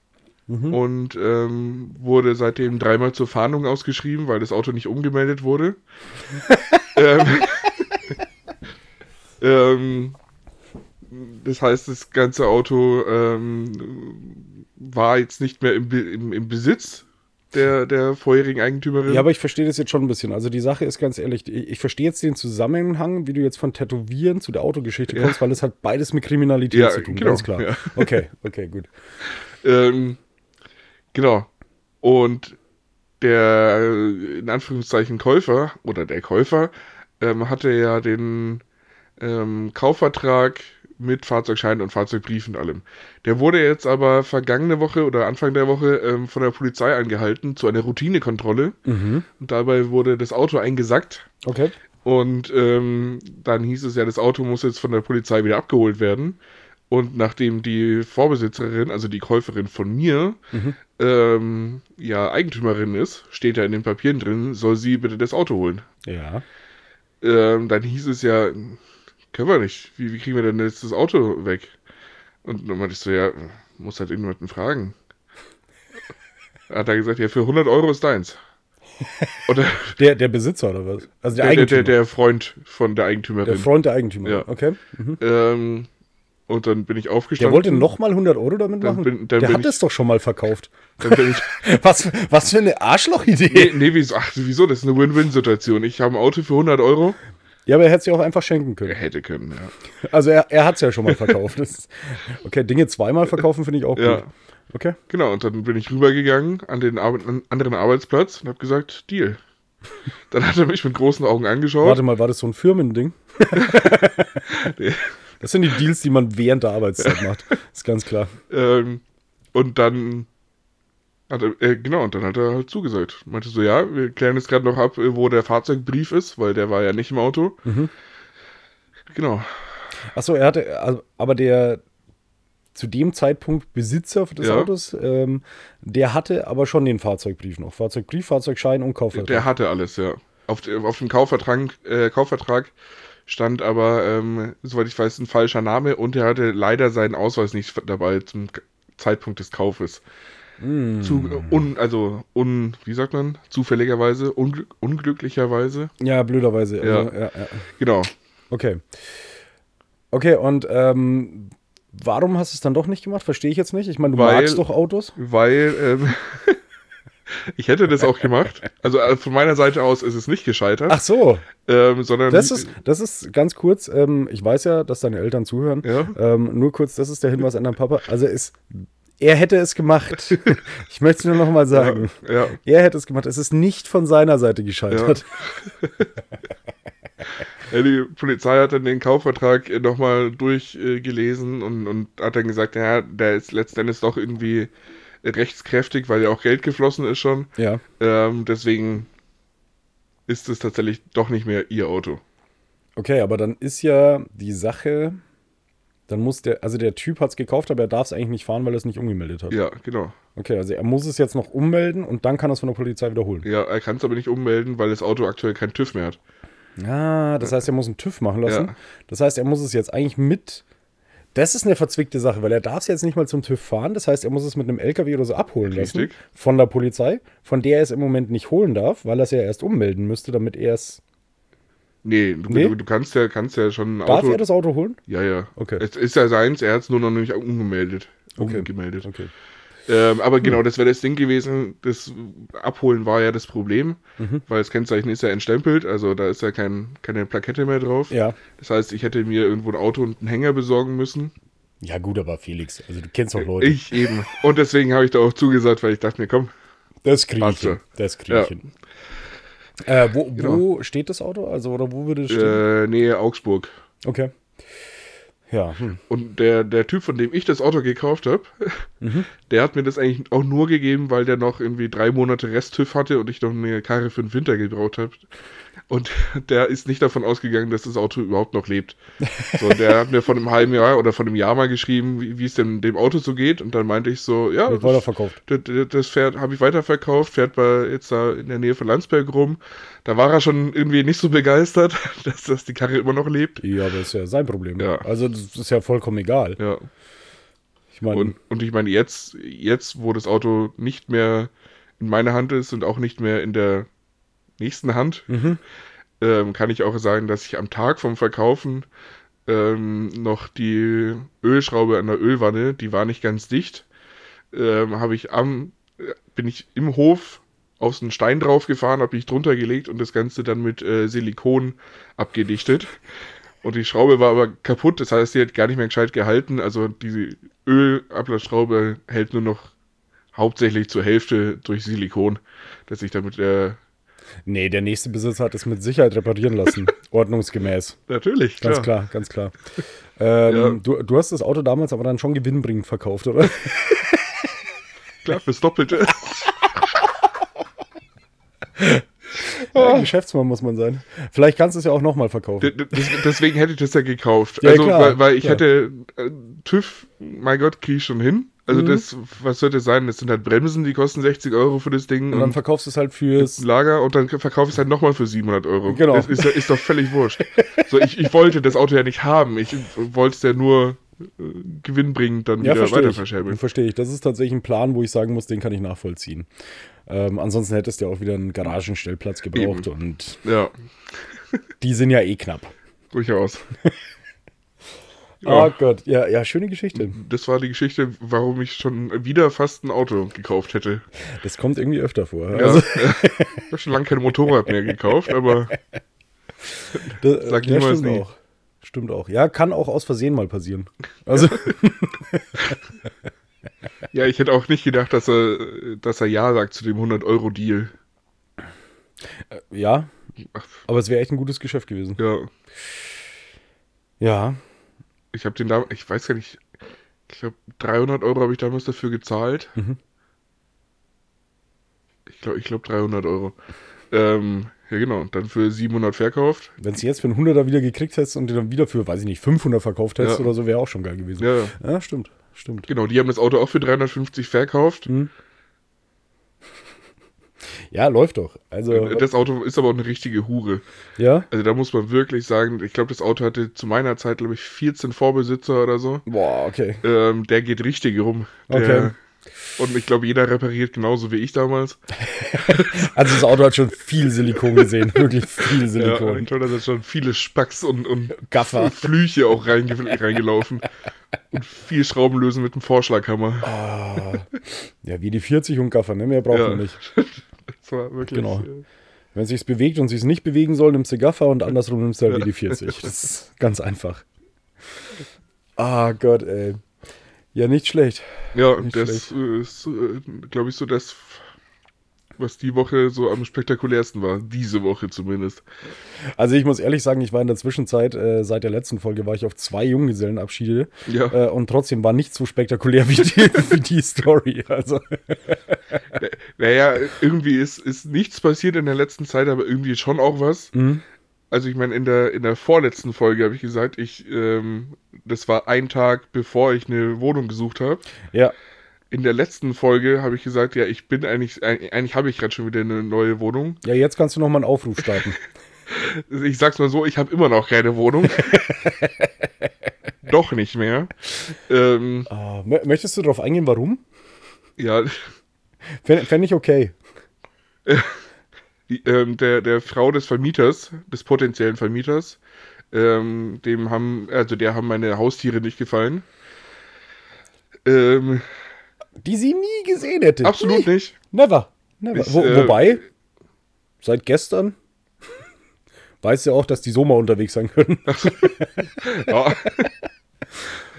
mhm. und ähm, wurde seitdem dreimal zur Fahndung ausgeschrieben, weil das Auto nicht umgemeldet wurde. ähm, ähm, das heißt, das ganze Auto ähm, war jetzt nicht mehr im, im, im Besitz der, der vorherigen Eigentümerin. Ja, aber ich verstehe das jetzt schon ein bisschen. Also die Sache ist ganz ehrlich, ich, verstehe jetzt den Zusammenhang, wie du jetzt von Tätowieren zu der Autogeschichte kommst, weil es hat beides mit Kriminalität ja, zu tun, genau, ganz klar. Ja. Okay, okay, gut. ähm, genau. Und der, in Anführungszeichen, Käufer oder der Käufer ähm, hatte ja den ähm, Kaufvertrag mit Fahrzeugschein und Fahrzeugbrief und allem. Der wurde jetzt aber vergangene Woche oder Anfang der Woche ähm, von der Polizei angehalten zu einer Routinekontrolle. Mhm. Und dabei wurde das Auto eingesackt. Okay. Und ähm, dann hieß es ja, das Auto muss jetzt von der Polizei wieder abgeholt werden. Und nachdem die Vorbesitzerin, also die Käuferin von mir, mhm. ähm, ja Eigentümerin ist, steht ja in den Papieren drin, soll sie bitte das Auto holen. Ja. Ähm, dann hieß es ja, können wir nicht. Wie, wie kriegen wir denn jetzt das Auto weg? Und dann meinte ich so, ja, muss halt irgendjemanden fragen. Hat er gesagt, ja, für 100 Euro ist deins. Oder der, der Besitzer oder was? Also der, der, der, der, Freund von der Eigentümerin. Der Freund der Eigentümerin, ja. okay. Mhm. Ähm, und dann bin ich aufgestanden. Der wollte nochmal 100 Euro damit machen? Bin, der hat es doch schon mal verkauft. was, was für eine Arschlochidee. Nee, nee wieso, ach, wieso? Das ist eine Win-Win-Situation. Ich habe ein Auto für 100 Euro. Ja, aber er hätte sie auch einfach schenken können. Er hätte können, ja. Also er, er hat es ja schon mal verkauft. Ist, okay, Dinge zweimal verkaufen finde ich auch ja. gut. Okay. Genau, und dann bin ich rübergegangen an den Ar an anderen Arbeitsplatz und habe gesagt, Deal. Dann hat er mich mit großen Augen angeschaut. Warte mal, war das so ein Firmending? nee. Das sind die Deals, die man während der Arbeitszeit macht. Ist ganz klar. Ähm, und dann hat er, äh, genau, und dann hat er halt zugesagt. Meinte so, ja, wir klären jetzt gerade noch ab, äh, wo der Fahrzeugbrief ist, weil der war ja nicht im Auto. Mhm. Genau. Achso, er hatte, also, aber der zu dem Zeitpunkt Besitzer des ja. Autos, ähm, der hatte aber schon den Fahrzeugbrief noch. Fahrzeugbrief, Fahrzeugschein und Kaufvertrag. Der hatte alles, ja. Auf, auf dem Kaufvertrag, äh, Kaufvertrag stand aber, ähm, soweit ich weiß, ein falscher Name und er hatte leider seinen Ausweis nicht dabei zum Zeitpunkt des Kaufes. Mm. Zu, un, also, un, wie sagt man? Zufälligerweise, un, unglücklicherweise. Ja, blöderweise. Also, ja. ja, ja. Genau. Okay. Okay, und ähm, warum hast du es dann doch nicht gemacht? Verstehe ich jetzt nicht. Ich meine, du weil, magst doch Autos. Weil, ähm, ich hätte das auch gemacht. Also äh, von meiner Seite aus ist es nicht gescheitert. Ach so. Ähm, sondern das ist, das ist ganz kurz. Ähm, ich weiß ja, dass deine Eltern zuhören. Ja. Ähm, nur kurz, das ist der Hinweis an deinen Papa. Also es er hätte es gemacht. Ich möchte es nur noch mal sagen. Ja, ja. Er hätte es gemacht. Es ist nicht von seiner Seite gescheitert. Ja. die Polizei hat dann den Kaufvertrag nochmal durchgelesen und, und hat dann gesagt, ja, der ist letztendlich doch irgendwie rechtskräftig, weil ja auch Geld geflossen ist schon. Ja. Ähm, deswegen ist es tatsächlich doch nicht mehr ihr Auto. Okay, aber dann ist ja die Sache, dann muss der, also der Typ hat es gekauft, aber er darf es eigentlich nicht fahren, weil er es nicht umgemeldet hat. Ja, genau. Okay, also er muss es jetzt noch ummelden und dann kann er es von der Polizei wiederholen. Ja, er kann es aber nicht ummelden, weil das Auto aktuell keinen TÜV mehr hat. Ah, das heißt, er muss einen TÜV machen lassen. Ja. Das heißt, er muss es jetzt eigentlich mit. Das ist eine verzwickte Sache, weil er darf es jetzt nicht mal zum TÜV fahren. Das heißt, er muss es mit einem LKW oder so abholen lassen Richtig. von der Polizei, von der er es im Moment nicht holen darf, weil er es ja erst ummelden müsste, damit er es. Nee, du, Nee? Du, kannst ja, kannst ja schon ein Darf Auto. er das Auto holen? Ja, ja. Okay. Es ist ja seins, er hat es nur noch nicht umgemeldet. Okay. Umgemeldet. Okay. Ähm, aber genau, das wäre das Ding gewesen. Das Abholen war ja das Problem, Mhm. weil das Kennzeichen ist ja entstempelt, also da ist ja kein, keine Plakette mehr drauf. Ja. Das heißt, ich hätte mir irgendwo ein Auto und einen Hänger besorgen müssen. Ja, gut, aber Felix, also du kennst doch Leute. Ich eben. Und deswegen habe ich da auch zugesagt, weil ich dachte mir, komm, das kriege ich hin. Das kriege ich Ja. hin. Äh, wo, Genau. wo steht das Auto? Also, oder wo würde es stehen? äh, Nähe Augsburg. Okay. Ja, hm. Und der, der Typ, von dem ich das Auto gekauft habe, Mhm. der hat mir das eigentlich auch nur gegeben, weil der noch irgendwie drei Monate Rest-TÜV hatte und ich noch eine Karre für den Winter gebraucht habe. Und der ist nicht davon ausgegangen, dass das Auto überhaupt noch lebt. So, der hat mir von einem halben Jahr oder von einem Jahr mal geschrieben, wie, wie es denn dem Auto so geht. Und dann meinte ich so, ja, wird weiterverkauft. das, das, das Pferd habe ich weiterverkauft, fährt bei jetzt da in der Nähe von Landsberg rum. Da war er schon irgendwie nicht so begeistert, dass, dass die Karre immer noch lebt. Ja, aber ist ja sein Problem. Ja. Also, das ist ja vollkommen egal. Ja. Ich meine, Und, und ich meine, jetzt, jetzt, wo das Auto nicht mehr in meiner Hand ist und auch nicht mehr in der nächsten Hand, Mhm. ähm, kann ich auch sagen, dass ich am Tag vom Verkaufen ähm, noch die Ölschraube an der Ölwanne, die war nicht ganz dicht, ähm, habe ich am, äh, bin ich im Hof auf einen Stein draufgefahren, habe ich drunter gelegt und das Ganze dann mit äh, Silikon abgedichtet. Und die Schraube war aber kaputt, das heißt, sie hat gar nicht mehr gescheit gehalten. Also diese Ölablassschraube hält nur noch hauptsächlich zur Hälfte durch Silikon, dass ich damit äh, nee, der nächste Besitzer hat es mit Sicherheit reparieren lassen. Ordnungsgemäß. natürlich Ganz klar. klar, ganz klar. Ähm, Ja. du, du hast das Auto damals aber dann schon gewinnbringend verkauft, oder? Klar, fürs Doppelte. Ja, Geschäftsmann muss man sein. Vielleicht kannst du es ja auch nochmal verkaufen. Deswegen hätte ich das ja gekauft. Ja, also, klar, weil, weil ich klar. hätte äh, TÜV, mein Gott, kriege ich schon hin. Also Mhm. das, was sollte es sein? Das sind halt Bremsen, die kosten 60 Euro für das Ding Und dann verkaufst du es halt fürs. Lager und dann verkaufe ich es halt nochmal für 700 Euro. Genau. Das ist, ist doch völlig wurscht. So, ich, ich wollte das Auto ja nicht haben. Ich wollte es ja nur äh, gewinnbringend dann Ja, wieder verstehe weiter ich. verschäbeln. Verstehe ich. Das ist tatsächlich ein Plan, wo ich sagen muss, den kann ich nachvollziehen. Ähm, ansonsten hättest du ja auch wieder einen Garagenstellplatz gebraucht und Ja, die sind ja eh knapp. durchaus. Oh Ja, Gott, ja, ja, schöne Geschichte. das war die Geschichte, warum ich schon wieder fast ein Auto gekauft hätte. Das kommt irgendwie öfter vor. Ja, Also, ich habe schon lange kein Motorrad mehr gekauft, aber das, Sag ja, niemals stimmt nie. auch. Stimmt auch. Ja, kann auch aus Versehen mal passieren. Also, ja, ich hätte auch nicht gedacht, dass er, dass er Ja sagt zu dem 100-Euro-Deal. ja, Ach, aber es wäre echt ein gutes Geschäft gewesen. Ja, Ja, ich habe den da, ich weiß gar nicht, ich glaube 300 Euro habe ich damals dafür gezahlt. Mhm. Ich glaube, ich glaube 300 Euro. Ähm, ja genau, dann für 700 verkauft. wenn es jetzt für einen 100er wieder gekriegt hättest und den dann wieder für, weiß ich nicht, 500 verkauft hättest Ja. oder so, wäre auch schon geil gewesen. Ja, ja. Ja, stimmt, stimmt. genau, die haben das Auto auch für 350 verkauft. Mhm. Ja, läuft doch. Also, Das Auto ist aber auch eine richtige Hure. ja. Also da muss man wirklich sagen, ich glaube, das Auto hatte zu meiner Zeit, glaube ich, 14 Vorbesitzer oder so. Boah, okay. Ähm, der geht richtig rum. Der, Okay. Und ich glaube, jeder repariert genauso wie ich damals. Also das Auto hat schon viel Silikon gesehen, wirklich viel Ja, Silikon. ich glaube, da sind schon viele Spacks und, und Gaffer. Flüche auch reinge reingelaufen. Und viel Schrauben lösen mit dem Vorschlaghammer. Ah. Ja, wie die 40 und Gaffer, ne? Mehr braucht Ja. man nicht. War wirklich. Genau. äh, Wenn es sich bewegt und sich nicht bewegen soll, nimmst du Gaffer und andersrum nimmst du halt die 40. Das ist ganz einfach. Ah Gott, ey. Ja, nicht schlecht. Ja, Nicht das äh, ist, äh, glaube ich, so das, was die Woche so am spektakulärsten war. Diese Woche zumindest. Also ich muss ehrlich sagen, ich war in der Zwischenzeit, äh, seit der letzten Folge, war ich auf zwei Junggesellenabschiede Ja. äh, und trotzdem war nicht so spektakulär wie die, wie die Story. Also Naja, irgendwie ist, ist nichts passiert in der letzten Zeit, aber irgendwie schon auch was. Mhm. Also ich meine, in der, in der vorletzten Folge habe ich gesagt, ich, ähm, das war ein Tag, bevor ich eine Wohnung gesucht habe. ja, In der letzten Folge habe ich gesagt, ja, ich bin eigentlich, eigentlich habe ich gerade schon wieder eine neue Wohnung. ja, jetzt kannst du noch mal einen Aufruf starten. ich sag's mal so, ich habe immer noch keine Wohnung. Doch nicht mehr. Ähm, uh, möchtest du darauf eingehen, warum? Ja. Fände fänd ich okay. Ähm, der, der Frau des Vermieters, des potenziellen Vermieters, ähm, dem haben, also der haben meine Haustiere nicht gefallen. Ähm, die sie nie gesehen hätte. Absolut nie. nicht. Never. Never. Ich, Wo, äh, wobei, seit gestern weiß ja auch, dass die so mal unterwegs sein können. ja.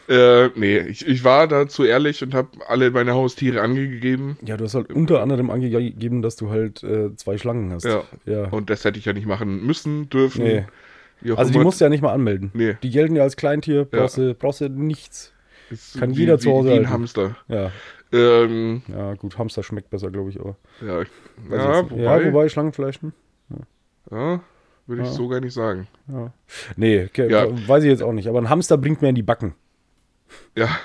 Äh, nee, ich, ich war da zu ehrlich und habe alle meine Haustiere angegeben. Ja, du hast halt unter anderem angegeben, dass du halt äh, zwei Schlangen hast. Ja. ja. Und das hätte ich ja nicht machen müssen, dürfen. Nee. Also die musst du ja nicht mal anmelden. Nee. Die gelten ja als Kleintier, brauchst, ja. du, brauchst du nichts. Ist Kann wie, jeder zu Hause wie, wie ein Hamster. Ja. Ähm, ja, gut, Hamster schmeckt besser, glaube ich, aber. Ja, ja, wobei, ja, wobei Schlangenfleisch, ne? Ja, ja würde ich so gar nicht sagen. Ja. Nee, okay, weiß ich jetzt auch nicht. Aber ein Hamster bringt mir in die Backen. Ja.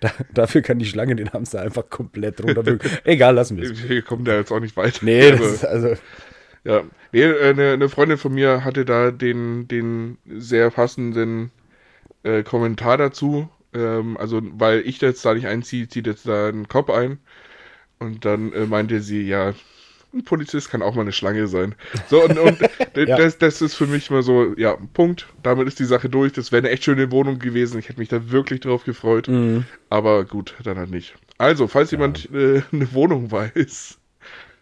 Da, dafür kann die Schlange den Hamster einfach komplett runterwürgen. Egal, lassen wir es. Wir kommen da jetzt auch nicht weiter. Nee, das ist also. Ja, nee, eine, eine, Freundin von mir hatte da den, den sehr passenden äh, Kommentar dazu. Ähm, also, weil ich jetzt da nicht einziehe, zieht jetzt da ein Kopf ein. Und dann äh, meinte sie, ja, ein Polizist kann auch mal eine Schlange sein. So, und, und ja. das, das ist für mich mal so, ja, Punkt. Damit ist die Sache durch. Das wäre eine echt schöne Wohnung gewesen. Ich hätte mich da wirklich drauf gefreut. Mhm. Aber gut, dann halt nicht. Also, falls ja. jemand äh, eine Wohnung weiß,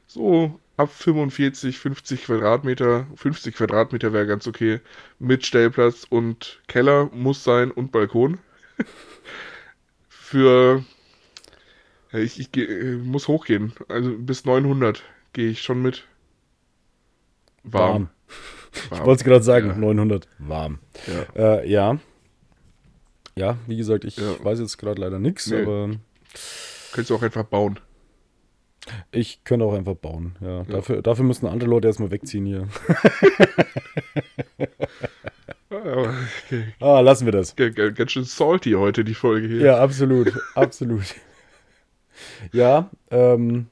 so ab 45, 50 Quadratmeter, 50 Quadratmeter wäre ganz okay, mit Stellplatz und Keller muss sein und Balkon. Für ich, ich, ich, äh, muss hochgehen, also bis 900 gehe ich schon mit. Warm. warm. Ich wollte es gerade sagen, ja. 900. Warm. Ja. Äh, ja. ja. wie gesagt, ich ja. weiß jetzt gerade leider nichts, nee. aber. Könntest du auch einfach bauen. Ich könnte auch einfach bauen, ja. Dafür, dafür müssen andere Leute erstmal wegziehen hier. okay. Ah, lassen wir das. Ganz schön salty heute, die Folge hier. Ja, absolut. absolut. Ja, ähm,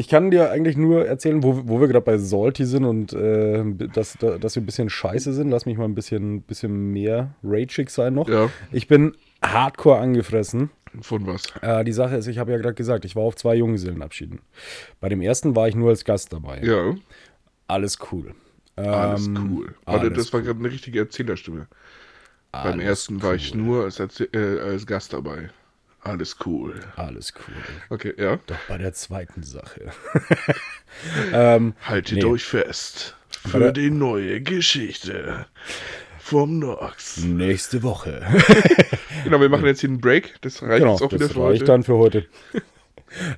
ich kann dir eigentlich nur erzählen, wo, wo wir gerade bei Salty sind und äh, dass, dass wir ein bisschen scheiße sind. Lass mich mal ein bisschen, bisschen mehr rageig sein noch. Ja. Ich bin hardcore angefressen. Von was? Äh, die Sache ist, ich habe ja gerade gesagt, ich war auf zwei Junggesellenabschieden. Bei dem ersten war ich nur als Gast dabei. Ja. Alles cool. Alles ähm, cool. Warte, alles das war gerade eine richtige Erzählerstimme. Alles Beim ersten cool. war ich nur als, äh, als Gast dabei. Alles cool. Alles cool. Okay, ja. Doch bei der zweiten Sache. ähm, Haltet nee. euch fest für die neue Geschichte vom Nox. Nächste Woche. genau, wir machen jetzt hier einen Break. Das reicht genau, jetzt auch wieder für heute. Das reicht dann für heute.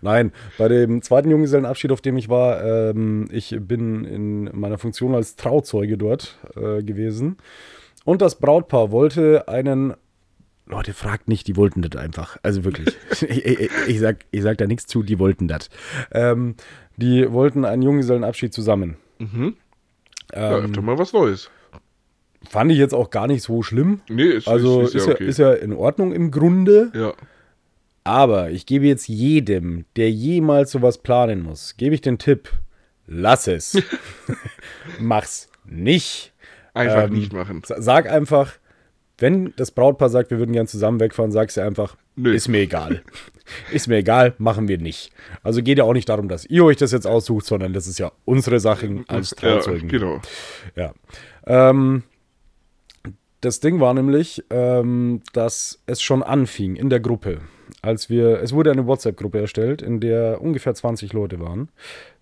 Nein, bei dem zweiten Junggesellenabschied, auf dem ich war, ähm, ich bin in meiner Funktion als Trauzeuge dort äh, gewesen. Und das Brautpaar wollte einen Leute, fragt nicht, die wollten das einfach. Also wirklich. ich, ich, ich, sag, ich sag da nichts zu, die wollten das. Ähm, die wollten einen Junggesellenabschied zusammen. Mhm. Ja, ähm, öfter mal was Neues. Fand ich jetzt auch gar nicht so schlimm. Nee, ist, also ist, ist, ja, okay. ist ja in Ordnung im Grunde. Ja. Aber ich gebe jetzt jedem, der jemals sowas planen muss, gebe ich den Tipp, lass es. Mach's nicht. Einfach ähm, nicht machen. Sag einfach, wenn das Brautpaar sagt, wir würden gern zusammen wegfahren, sagst du einfach, Nö. ist mir egal. ist mir egal, machen wir nicht. Also geht ja auch nicht darum, dass ihr euch das jetzt aussucht, sondern das ist ja unsere Sache als Trauzeugen. Ja, genau. Ja. Ähm, das Ding war nämlich, ähm, dass es schon anfing in der Gruppe. Als wir, es wurde eine WhatsApp-Gruppe erstellt, in der ungefähr 20 Leute waren.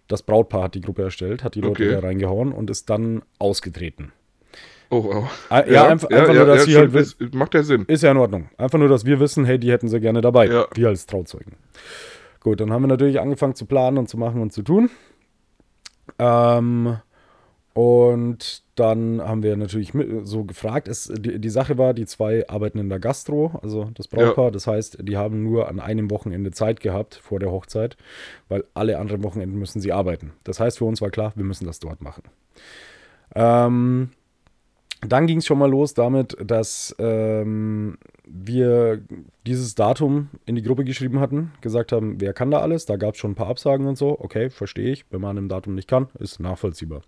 Das Brautpaar hat die Gruppe erstellt, hat die Leute okay. da reingehauen und ist dann ausgetreten. Oh, wow. Ah, ja, ja, einfach, einfach ja, nur, dass sie halt wissen. Macht ja Sinn. Ist ja in Ordnung. Einfach nur, dass wir wissen, hey, die hätten sie gerne dabei. Ja. Wir als Trauzeugen. Gut, dann haben wir natürlich angefangen zu planen und zu machen und zu tun. Ähm, und dann haben wir natürlich so gefragt, es, die, die, Sache war, die zwei arbeiten in der Gastro, also das Brautpaar. Ja. Das heißt, die haben nur an einem Wochenende Zeit gehabt vor der Hochzeit, weil alle anderen Wochenenden müssen sie arbeiten. Das heißt, für uns war klar, wir müssen das dort machen. Ähm, dann ging es schon mal los damit, dass ähm, wir dieses Datum in die Gruppe geschrieben hatten, gesagt haben, wer kann da alles? Da gab es schon ein paar Absagen und so. Okay, verstehe ich. Wenn man an einem Datum nicht kann, ist nachvollziehbar.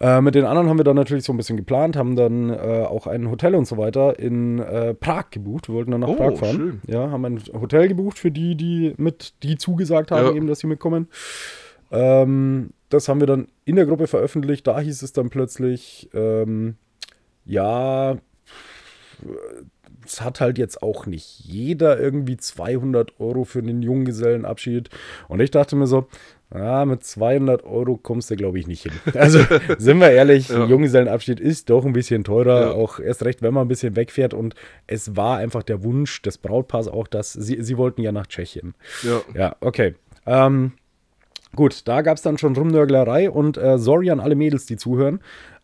Äh, mit den anderen haben wir dann natürlich so ein bisschen geplant, haben dann äh, auch ein Hotel und so weiter in äh, Prag gebucht. Wir wollten dann nach oh, Prag fahren. Schön. Ja, haben ein Hotel gebucht für die, die mit, die zugesagt haben, ja. eben, dass sie mitkommen. Ähm, das haben wir dann in der Gruppe veröffentlicht. Da hieß es dann plötzlich, ähm, ja, es hat halt jetzt auch nicht jeder irgendwie 200 Euro für einen Junggesellenabschied. Und ich dachte mir so, ja, mit 200 Euro kommst du, glaube ich, nicht hin. Also sind wir ehrlich, ja. Junggesellenabschied ist doch ein bisschen teurer, ja. auch erst recht, wenn man ein bisschen wegfährt. Und es war einfach der Wunsch des Brautpaars auch, dass sie, sie wollten ja nach Tschechien. Ja, ja okay. Ähm, gut, da gab es dann schon Rumnörglerei und äh, sorry an alle Mädels, die zuhören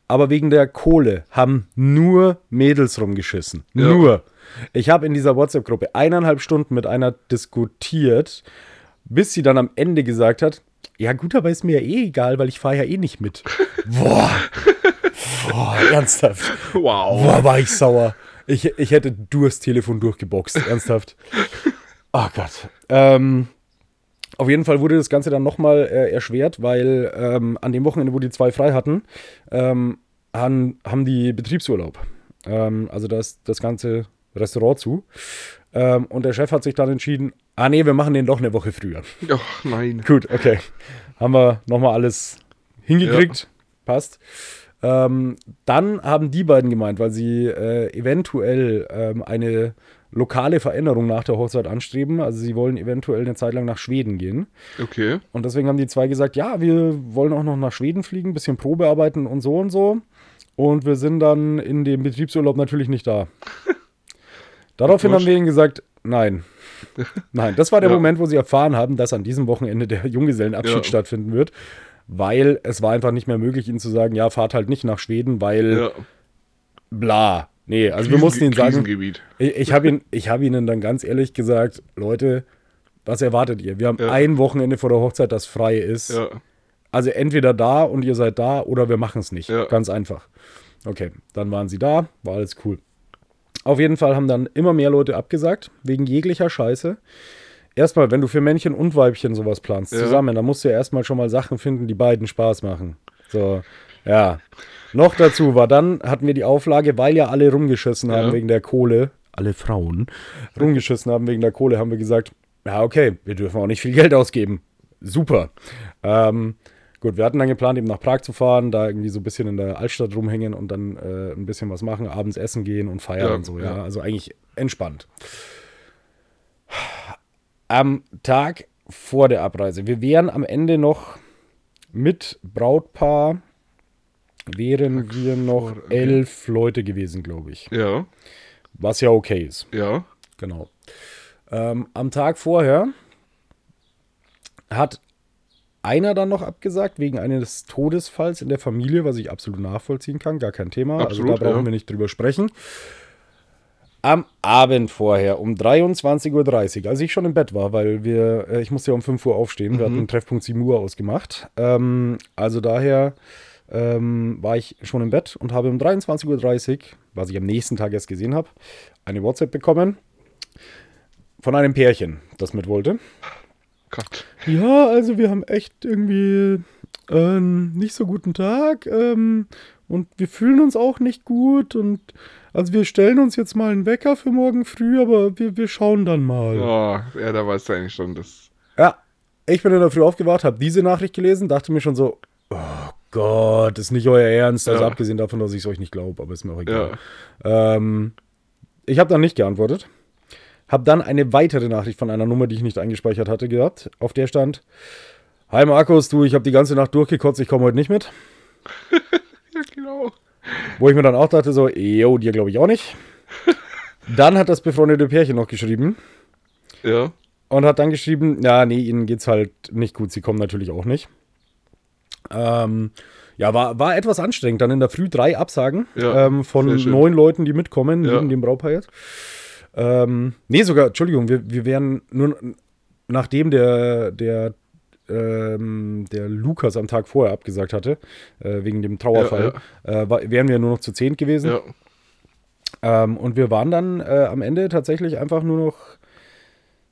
aber wegen der Kohle haben nur Mädels rumgeschissen. Ja. Nur. Ich habe in dieser WhatsApp-Gruppe eineinhalb Stunden mit einer diskutiert, bis sie dann am Ende gesagt hat, ja gut, aber ist mir ja eh egal, weil ich fahre ja eh nicht mit. Boah. Boah, ernsthaft. Wow. Boah, war ich sauer. Ich, ich hätte durchs Telefon durchgeboxt, ernsthaft. Oh Gott. Ähm, auf jeden Fall wurde das Ganze dann nochmal äh, erschwert, weil ähm, an dem Wochenende, wo die zwei frei hatten, ähm, haben, haben die Betriebsurlaub. Ähm, also das, das ganze Restaurant zu. Ähm, und der Chef hat sich dann entschieden, ah nee, wir machen den doch eine Woche früher. Ach nein. Gut, okay. Haben wir nochmal alles hingekriegt. Ja. Passt. Ähm, dann haben die beiden gemeint, weil sie äh, eventuell ähm, eine lokale Veränderung nach der Hochzeit anstreben. Also sie wollen eventuell eine Zeit lang nach Schweden gehen. Okay. Und deswegen haben die zwei gesagt, ja, wir wollen auch noch nach Schweden fliegen, bisschen Probearbeiten und so und so. Und wir sind dann in dem Betriebsurlaub natürlich nicht da. Daraufhin haben wir ihnen gesagt, nein. Nein, das war der ja. Moment, wo sie erfahren haben, dass an diesem Wochenende der Junggesellenabschied ja. stattfinden wird, weil es war einfach nicht mehr möglich, ihnen zu sagen, ja, fahrt halt nicht nach Schweden, weil ja. bla. Nee, also Krisen, wir mussten ihnen sagen, ich, ich habe ihn, hab ihnen dann ganz ehrlich gesagt, Leute, was erwartet ihr? Wir haben ein Wochenende vor der Hochzeit, das frei ist. Also entweder da und ihr seid da oder wir machen es nicht. Ganz einfach. Okay, dann waren sie da, war alles cool. Auf jeden Fall haben dann immer mehr Leute abgesagt, wegen jeglicher Scheiße. Erstmal, wenn du für Männchen und Weibchen sowas planst, zusammen, dann musst du ja erstmal schon mal Sachen finden, die beiden Spaß machen. So, ja. Noch dazu war dann, hatten wir die Auflage, weil ja alle rumgeschissen haben ja. wegen der Kohle, alle Frauen rumgeschissen haben wegen der Kohle, haben wir gesagt, ja, okay, wir dürfen auch nicht viel Geld ausgeben. Super. Ähm, gut, wir hatten dann geplant, eben nach Prag zu fahren, da irgendwie so ein bisschen in der Altstadt rumhängen und dann äh, ein bisschen was machen, abends essen gehen und feiern ja, und so, ja. ja. Also eigentlich entspannt. Am Tag vor der Abreise, wir wären am Ende noch mit Brautpaar wären wir noch elf Leute gewesen, glaube ich. Ja. Was ja okay ist. Ja. Genau. Ähm, am Tag vorher hat einer dann noch abgesagt wegen eines Todesfalls in der Familie, was ich absolut nachvollziehen kann, gar kein Thema. Absolut, also da brauchen ja. wir nicht drüber sprechen. Am Abend vorher um 23.30 Uhr, als ich schon im Bett war, weil wir, äh, ich musste ja um 5 Uhr aufstehen, mhm. wir hatten einen Treffpunkt 7 Uhr ausgemacht. Ähm, also daher ähm, war ich schon im Bett und habe um 23.30 Uhr, was ich am nächsten Tag erst gesehen habe, eine WhatsApp bekommen von einem Pärchen, das mit wollte. Gott. Ja, also wir haben echt irgendwie ähm, nicht so guten Tag ähm, und wir fühlen uns auch nicht gut und also wir stellen uns jetzt mal einen Wecker für morgen früh, aber wir, wir schauen dann mal. Oh, ja, da weißt du eigentlich schon das. Ja, ich bin in der Früh aufgewacht, habe diese Nachricht gelesen, dachte mir schon so, oh Gott, ist nicht euer Ernst. Also ja. abgesehen davon, dass ich es euch nicht glaube, aber ist mir auch egal. Ja. Ähm, ich habe dann nicht geantwortet. Habe dann eine weitere Nachricht von einer Nummer, die ich nicht eingespeichert hatte, gehabt. Auf der stand: Hi Markus, du, ich habe die ganze Nacht durchgekotzt, ich komme heute nicht mit. ja, genau. Wo ich mir dann auch dachte, so, yo, dir glaube ich auch nicht. dann hat das befreundete Pärchen noch geschrieben. Ja. Und hat dann geschrieben, ja, nee, ihnen geht's halt nicht gut, sie kommen natürlich auch nicht. Ähm, ja, war, war etwas anstrengend. Dann in der Früh drei Absagen ja, ähm, von neun Leuten, die mitkommen, ja. neben dem Brautpaar jetzt. Ähm, nee, sogar, Entschuldigung, wir, wir wären nur, nachdem der, der ähm, der Lukas am Tag vorher abgesagt hatte, äh, wegen dem Trauerfall, ja, ja. Äh, war, wären wir nur noch zu zehn gewesen. Ja. Ähm, und wir waren dann äh, am Ende tatsächlich einfach nur noch.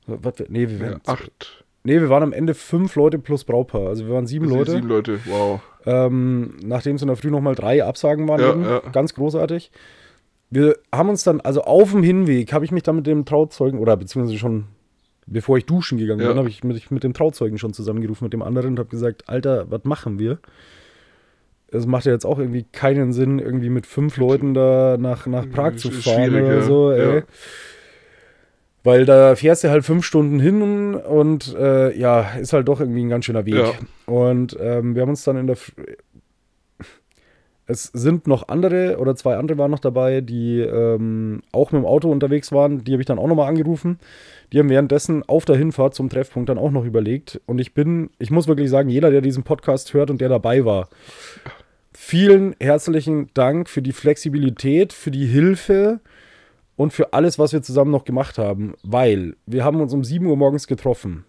Was, nee, wir waren. acht. Nee, wir waren am Ende fünf Leute plus Brautpaar. Also wir waren sieben Leute. Sieben Leute, wow. Ähm, nachdem es in der Früh nochmal drei Absagen waren, eben, ganz großartig. Wir haben uns dann, also auf dem Hinweg, habe ich mich dann mit dem Trauzeugen, oder beziehungsweise schon bevor ich duschen gegangen bin, habe ich mit, mit dem Trauzeugen schon zusammengerufen, mit dem anderen und habe gesagt, Alter, was machen wir? es macht ja jetzt auch irgendwie keinen Sinn, irgendwie mit fünf Leuten da nach, nach Prag zu fahren oder so, ey. Ja. Weil da fährst du halt fünf Stunden hin und äh, ja, ist halt doch irgendwie ein ganz schöner Weg. Ja. Und ähm, wir haben uns dann in der. Es sind noch andere oder zwei andere waren noch dabei, die ähm, auch mit dem Auto unterwegs waren. Die habe ich dann auch nochmal angerufen. Die haben währenddessen auf der Hinfahrt zum Treffpunkt dann auch noch überlegt. Und ich bin, ich muss wirklich sagen, jeder, der diesen Podcast hört und der dabei war, vielen herzlichen Dank für die Flexibilität, für die Hilfe und für alles, was wir zusammen noch gemacht haben. Weil wir haben uns um 7 Uhr morgens getroffen.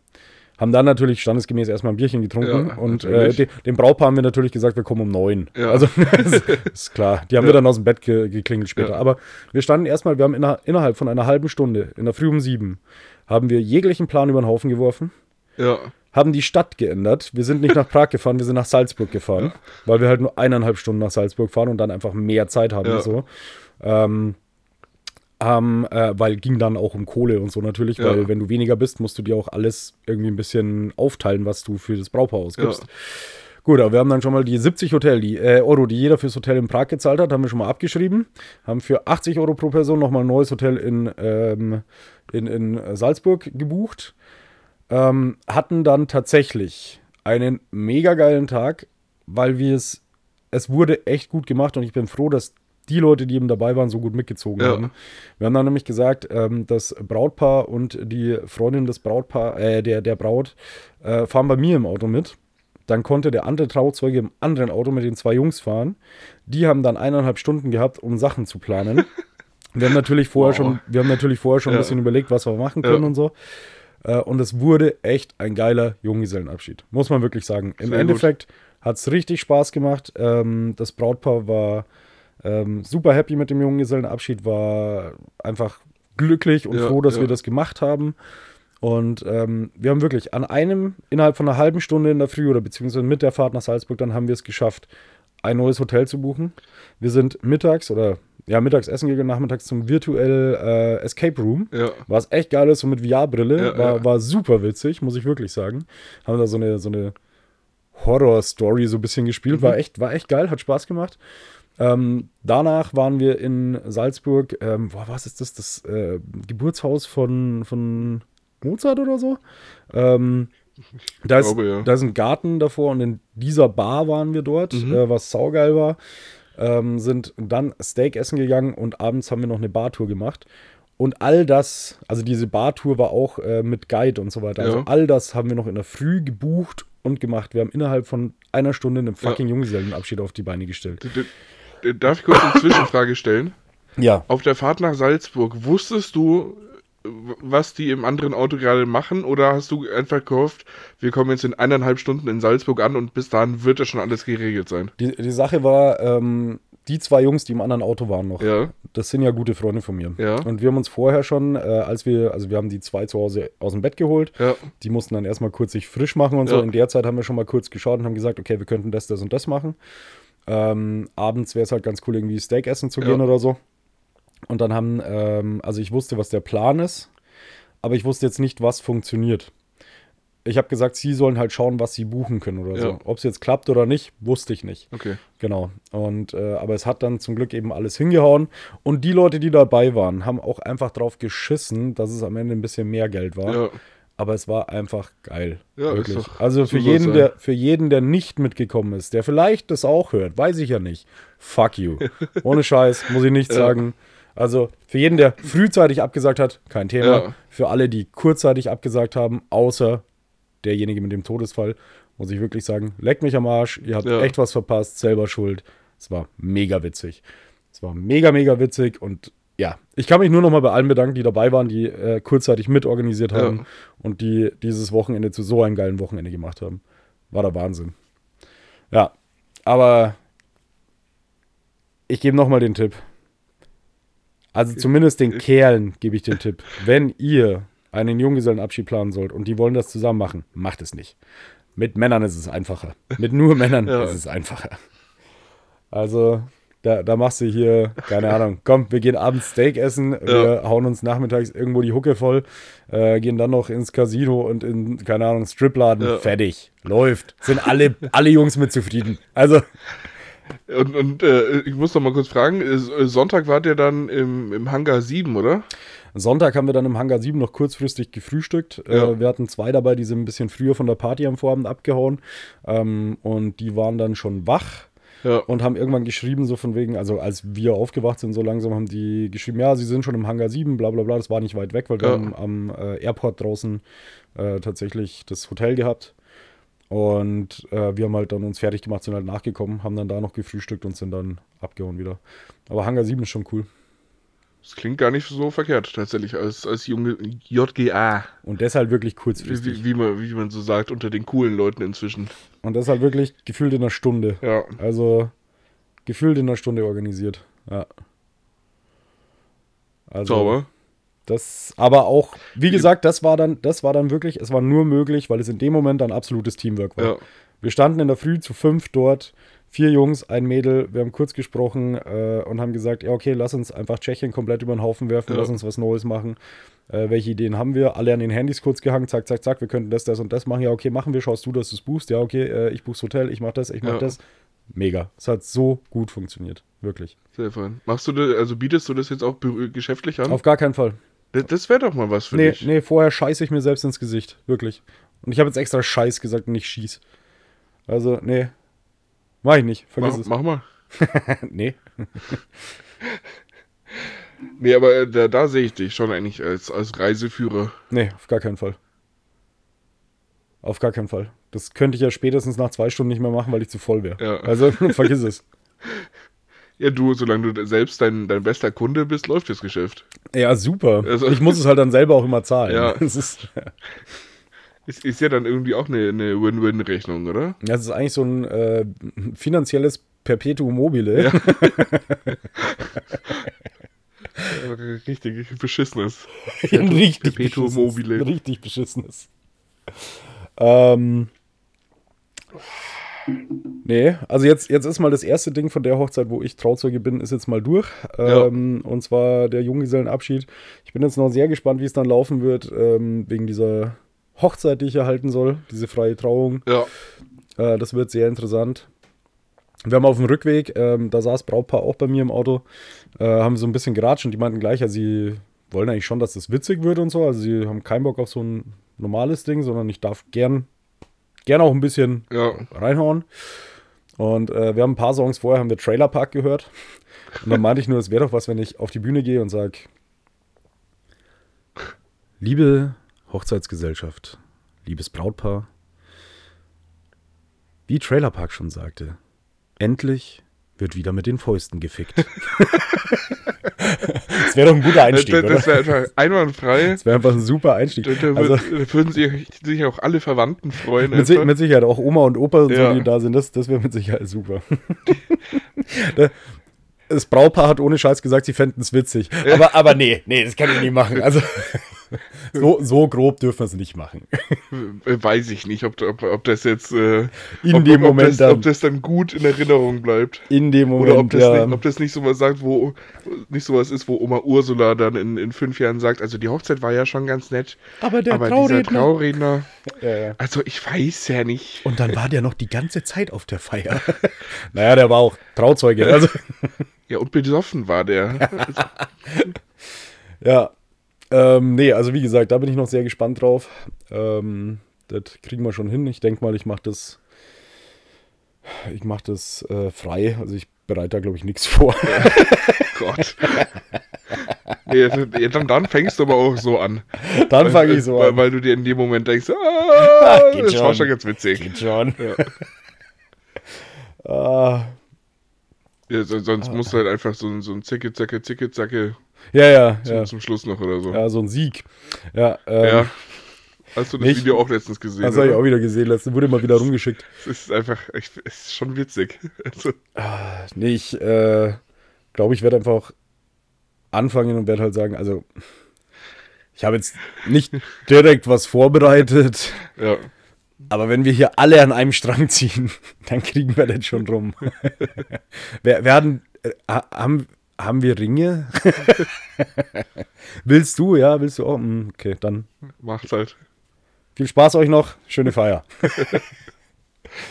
Haben dann natürlich standesgemäß erstmal ein Bierchen getrunken ja, und äh, de, dem Brautpaar haben wir natürlich gesagt, wir kommen um neun. Ja. Also ist, ist, klar. Die haben ja. wir dann aus dem Bett ge geklingelt später. Aber wir standen erstmal, wir haben inner innerhalb von einer halben Stunde, in der Früh um sieben, haben wir jeglichen Plan über den Haufen geworfen. Ja. Haben die Stadt geändert. Wir sind nicht nach Prag gefahren, wir sind nach Salzburg gefahren, weil wir halt nur eineinhalb Stunden nach Salzburg fahren und dann einfach mehr Zeit haben. So. Ähm, ähm, äh, weil ging dann auch um Kohle und so natürlich, weil ja. wenn du weniger bist, musst du dir auch alles irgendwie ein bisschen aufteilen, was du für das Brautpaar ausgibst. Ja. Gut, aber wir haben dann schon mal die 70 Hotel, die, äh, Euro, die jeder fürs Hotel in Prag gezahlt hat, haben wir schon mal abgeschrieben. Haben für 80 Euro pro Person nochmal ein neues Hotel in, ähm, in, in Salzburg gebucht. Ähm, hatten dann tatsächlich einen mega geilen Tag, weil wir es, es wurde echt gut gemacht und ich bin froh, dass die Leute, die eben dabei waren, so gut mitgezogen ja. haben. Wir haben dann nämlich gesagt, ähm, das Brautpaar und die Freundin des Brautpaar, äh, der, der Braut, äh, fahren bei mir im Auto mit. Dann konnte der andere Trauzeuge im anderen Auto mit den zwei Jungs fahren. Die haben dann eineinhalb Stunden gehabt, um Sachen zu planen. wir haben natürlich vorher wow. schon, wir haben natürlich vorher schon ja. ein bisschen überlegt, was wir machen können ja. und so. Äh, und es wurde echt ein geiler Junggesellenabschied. Muss man wirklich sagen. Im Sehr Endeffekt hat es richtig Spaß gemacht. Ähm, das Brautpaar war ähm, super happy mit dem Junggesellenabschied, war einfach glücklich und ja, froh, dass ja. wir das gemacht haben. Und ähm, wir haben wirklich an einem, innerhalb von einer halben Stunde in der Früh oder beziehungsweise mit der Fahrt nach Salzburg, dann haben wir es geschafft, ein neues Hotel zu buchen. Wir sind mittags oder ja, mittags essen gegangen, nachmittags zum virtuell äh, Escape Room. Ja. Was echt geil ist, so mit VR-Brille. Ja, war, ja. war super witzig, muss ich wirklich sagen. Haben da so eine, so eine Horror-Story so ein bisschen gespielt. Mhm. War, echt, war echt geil, hat Spaß gemacht. Ähm, danach waren wir in Salzburg, ähm, boah, was ist das? Das äh, Geburtshaus von, von Mozart oder so. Ähm, da, ist, glaube, ja. da ist ein Garten davor und in dieser Bar waren wir dort, mhm. äh, was saugeil war. Ähm, sind dann Steak essen gegangen und abends haben wir noch eine Bartour gemacht. Und all das, also diese Bartour war auch äh, mit Guide und so weiter. Also ja. all das haben wir noch in der Früh gebucht und gemacht. Wir haben innerhalb von einer Stunde einen fucking ja. Junggesellenabschied auf die Beine gestellt. Darf ich kurz eine Zwischenfrage stellen? Ja. Auf der Fahrt nach Salzburg, wusstest du, was die im anderen Auto gerade machen? Oder hast du einfach gehofft, wir kommen jetzt in eineinhalb Stunden in Salzburg an und bis dahin wird das schon alles geregelt sein? Die, die Sache war, ähm, die zwei Jungs, die im anderen Auto waren noch, ja. das sind ja gute Freunde von mir. Ja. Und wir haben uns vorher schon, äh, als wir, also wir haben die zwei zu Hause aus dem Bett geholt, ja. die mussten dann erstmal kurz sich frisch machen und so. In der Zeit haben wir schon mal kurz geschaut und haben gesagt, okay, wir könnten das, das und das machen. Ähm, abends wäre es halt ganz cool, irgendwie Steak essen zu gehen ja. oder so. Und dann haben, ähm, also ich wusste, was der Plan ist, aber ich wusste jetzt nicht, was funktioniert. Ich habe gesagt, sie sollen halt schauen, was sie buchen können oder ja. so. Ob es jetzt klappt oder nicht, wusste ich nicht. Okay. Genau. Und äh, aber es hat dann zum Glück eben alles hingehauen. Und die Leute, die dabei waren, haben auch einfach drauf geschissen, dass es am Ende ein bisschen mehr Geld war. Ja aber es war einfach geil. Ja, wirklich. Also für jeden, der, für jeden, der nicht mitgekommen ist, der vielleicht das auch hört, weiß ich ja nicht. Fuck you. Ohne Scheiß, muss ich nicht ja. sagen. Also für jeden, der frühzeitig abgesagt hat, kein Thema. Ja. Für alle, die kurzzeitig abgesagt haben, außer derjenige mit dem Todesfall, muss ich wirklich sagen, leck mich am Arsch, ihr habt echt was verpasst, selber schuld. Es war mega witzig. Es war mega, mega witzig und ja, ich kann mich nur noch mal bei allen bedanken, die dabei waren, die äh, kurzzeitig mitorganisiert haben ja. und die dieses Wochenende zu so einem geilen Wochenende gemacht haben. War der Wahnsinn. Ja, aber ich gebe noch mal den Tipp. Also zumindest den Kerlen gebe ich den Tipp. Wenn ihr einen Junggesellenabschied planen sollt und die wollen das zusammen machen, macht es nicht. Mit Männern ist es einfacher. Mit nur Männern ja. ist es einfacher. Also, da, da machst du hier, keine Ahnung, komm, wir gehen abends Steak essen, wir hauen uns nachmittags irgendwo die Hucke voll, äh, gehen dann noch ins Casino und in, keine Ahnung, Stripladen, ja. fertig, läuft. Sind alle, alle Jungs mit zufrieden. Also. Und, und äh, ich muss noch mal kurz fragen, Sonntag wart ihr dann im, im Hangar 7, oder? Sonntag haben wir dann im Hangar 7 noch kurzfristig gefrühstückt. Ja. Äh, wir hatten zwei dabei, die sind ein bisschen früher von der Party am Vorabend abgehauen. Ähm, und die waren dann schon wach ja. und haben irgendwann geschrieben, so von wegen, also als wir aufgewacht sind, so langsam haben die geschrieben, ja, sie sind schon im Hangar 7, bla bla bla, das war nicht weit weg, weil wir haben am äh, Airport draußen äh, tatsächlich das Hotel gehabt. Und äh, wir haben halt dann uns fertig gemacht, sind halt nachgekommen, haben dann da noch gefrühstückt und sind dann abgehauen wieder. Aber Hangar 7 ist schon cool. Das klingt gar nicht so verkehrt, tatsächlich, als, als junge JGA. Und deshalb wirklich kurzfristig. Wie, wie, man, wie man so sagt, unter den coolen Leuten inzwischen. Und deshalb wirklich gefühlt in einer Stunde. Ja. Also gefühlt in einer Stunde organisiert. Ja. Also, Sauber. Das, aber auch, wie gesagt, das war dann, das war dann wirklich, es war nur möglich, weil es in dem Moment ein absolutes Teamwork war. Ja. Wir standen in der Früh zu fünf dort, vier Jungs, ein Mädel, wir haben kurz gesprochen äh, und haben gesagt, ja, okay, lass uns einfach Tschechien komplett über den Haufen werfen, ja. lass uns was Neues machen. Äh, welche Ideen haben wir? Alle an den Handys kurz gehangen, zack, zack, zack, wir könnten das, das und das machen. Ja, okay, machen wir, schaust du, dass du es buchst. Ja, okay, äh, ich buch's Hotel, ich mach das, ich mach ja. das. Mega. Es hat so gut funktioniert. Wirklich. Sehr fein. Machst du das, also bietest du das jetzt auch geschäftlich an? Auf gar keinen Fall. Das, das wäre doch mal was für nee, dich. Nee, vorher scheiße ich mir selbst ins Gesicht. Wirklich. Und ich habe jetzt extra Scheiß gesagt und nicht Schieß. Also, nee, Mach ich nicht, vergiss mach, es. Mach mal. nee. nee, aber äh, da, da sehe ich dich schon eigentlich als, als Reiseführer. Nee, auf gar keinen Fall. Auf gar keinen Fall. Das könnte ich ja spätestens nach zwei Stunden nicht mehr machen, weil ich zu voll wäre. Ja. Also vergiss es. Ja, du, solange du selbst dein, dein bester Kunde bist, läuft das Geschäft. Ja, super. Also, ich muss es halt dann selber auch immer zahlen. Ja. Das ist, ist, ist ja dann irgendwie auch eine, eine Win-Win-Rechnung, oder? Ja, das ist eigentlich so ein äh, finanzielles Perpetuum mobile. Ja. richtig beschissenes. Ein richtig Perpetuum beschissenes, mobile. Richtig beschissenes. Ähm. Nee, also jetzt, jetzt ist mal das erste Ding von der Hochzeit, wo ich Trauzeuge bin, ist jetzt mal durch. Ja. Ähm, und zwar der Junggesellenabschied. Ich bin jetzt noch sehr gespannt, wie es dann laufen wird, ähm, wegen dieser Hochzeit, die ich erhalten soll, diese freie Trauung. Ja. Äh, das wird sehr interessant. Wir haben auf dem Rückweg, ähm, da saß Brautpaar auch bei mir im Auto, äh, haben so ein bisschen geratscht und die meinten gleich, ja, sie wollen eigentlich schon, dass das witzig wird und so. Also sie haben keinen Bock auf so ein normales Ding, sondern ich darf gern, gern auch ein bisschen ja. reinhauen. Und äh, wir haben ein paar Songs vorher, haben wir Trailer Park gehört. Und dann meinte ich nur, es wäre doch was, wenn ich auf die Bühne gehe und sage, liebe Hochzeitsgesellschaft, liebes Brautpaar. Wie Trailerpark schon sagte, endlich wird wieder mit den Fäusten gefickt. das wäre doch ein guter Einstieg, das, das wäre einfach einwandfrei. Das wäre einfach ein super Einstieg. Da, da, also, da würden sich, sich, auch alle Verwandten freuen. Mit, mit, Sicherheit, auch Oma und Opa, ja. so, die da sind, das, das wäre mit Sicherheit super. das Brautpaar hat ohne Scheiß gesagt, sie fänden es witzig. Aber, aber nee, nee, das kann ich nicht machen. Also so, so grob dürfen wir es nicht machen. Weiß ich nicht, ob, ob, ob das jetzt äh, in ob, dem ob, Moment das, dann, ob das dann gut in Erinnerung bleibt. In dem Moment. Oder ob das, ja. nicht, ob das nicht sowas sagt, wo nicht sowas ist, wo Oma Ursula dann in, in fünf Jahren sagt, also die Hochzeit war ja schon ganz nett. Aber der aber Trauredner. dieser Trauredner. Ja. Also ich weiß ja nicht. Und dann war der noch die ganze Zeit auf der Feier. naja, der war auch Trauzeuge. Also. Ja, und besoffen war der. ja, ähm, nee, also wie gesagt, da bin ich noch sehr gespannt drauf. Ähm, das kriegen wir schon hin. Ich denke mal, ich mache das, ich mache das äh, frei. Also ich bereite da, glaube ich, nichts vor. Gott. Nee, dann, dann fängst du aber auch so an. Dann fange ich so weil, an. Weil du dir in dem Moment denkst, ah, Ach, das schon. war schon ganz witzig. Geht schon. Ja. ah. Ja, sonst ah. musst du halt einfach so, so ein Zicke, Zacke, Zicke, Zacke Ja, ja, zum, ja. zum Schluss noch oder so. Ja, so ein Sieg. Ja, ähm, Ja. Hast du das nicht- Video auch letztens gesehen? das habe ich auch wieder gesehen. Letzte wurde mal wieder rumgeschickt. Es ist einfach, ich, es ist schon witzig. Also, Nee, ich äh, glaube, ich werde einfach anfangen und werde halt sagen, also ich habe jetzt nicht direkt was vorbereitet, ja. aber wenn wir hier alle an einem Strang ziehen, dann kriegen wir das schon rum. wir werden, äh, ha- haben, haben wir Ringe? Willst du, ja? Willst du auch? Hm, Okay, dann Macht's halt. viel Spaß euch noch, schöne Feier.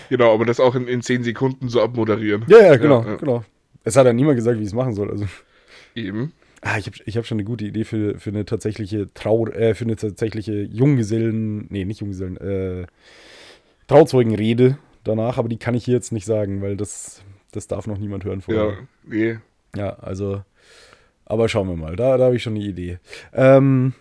Genau, aber das auch in, in 10 Sekunden so abmoderieren. Ja, ja, genau, ja. genau. Es hat ja niemand gesagt, wie ich es machen soll. Also. Eben. Ah, ich habe ich hab schon eine gute Idee für, für eine tatsächliche Trau äh, für eine tatsächliche Junggesellen, nee, nicht Junggesellen, äh, Trauzeugenrede danach, aber die kann ich hier jetzt nicht sagen, weil das, das darf noch niemand hören Ja, vorher. nee. Ja, also, aber schauen wir mal, da, da habe ich schon eine Idee. Ähm,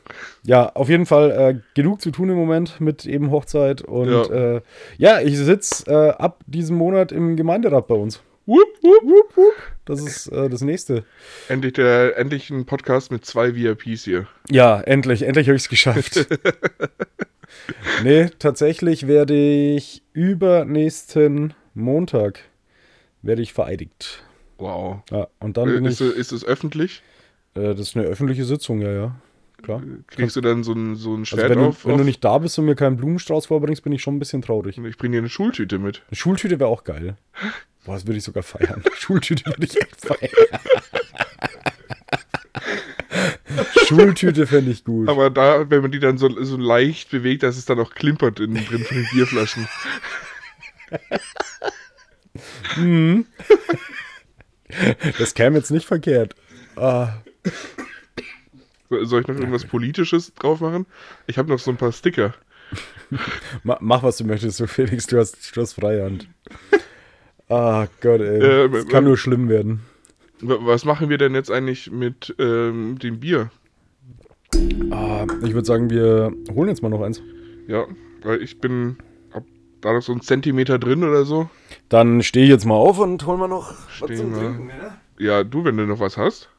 ja, auf jeden Fall äh, genug zu tun im Moment mit eben Hochzeit und Ja. äh, ja ich sitze äh, ab diesem Monat im Gemeinderat bei uns. Wupp, wupp. Das ist äh, das nächste. Endlich, der, endlich ein Podcast mit zwei VIPs hier. Ja, endlich, endlich habe ich es geschafft. nee, tatsächlich werde ich übernächsten Montag werde ich vereidigt. Wow. Ja, und dann Äh, ich. ist, ist es öffentlich? Äh, das ist eine öffentliche Sitzung, ja, ja. Klar. Kriegst du dann so ein, so ein Also Schwert wenn, du, auf? wenn du nicht da bist und mir keinen Blumenstrauß vorbringst, bin ich schon ein bisschen traurig. Ich bringe dir eine Schultüte mit. Eine Schultüte wäre auch geil. Boah, das würde ich sogar feiern. Schultüte würde ich echt feiern. Schultüte fände ich gut. Aber da, wenn man die dann so, so leicht bewegt, dass es dann auch klimpert innen drin von den Bierflaschen. Das käme jetzt nicht verkehrt. Ah, Soll ich noch irgendwas Politisches drauf machen? Ich habe noch so ein paar Sticker. ma- mach, was du möchtest, so Felix, du hast, du hast freie Hand. Ah Gott, ey. Äh, kann nur schlimm werden. Wa- Was machen wir denn jetzt eigentlich mit ähm, dem Bier? Ah, ich würde sagen, wir holen jetzt mal noch eins. Ja, weil ich bin, da noch so einen Zentimeter drin oder so. Dann stehe ich jetzt mal auf und hol mal noch Stehen wir. ne? Ja, du, wenn du noch was hast.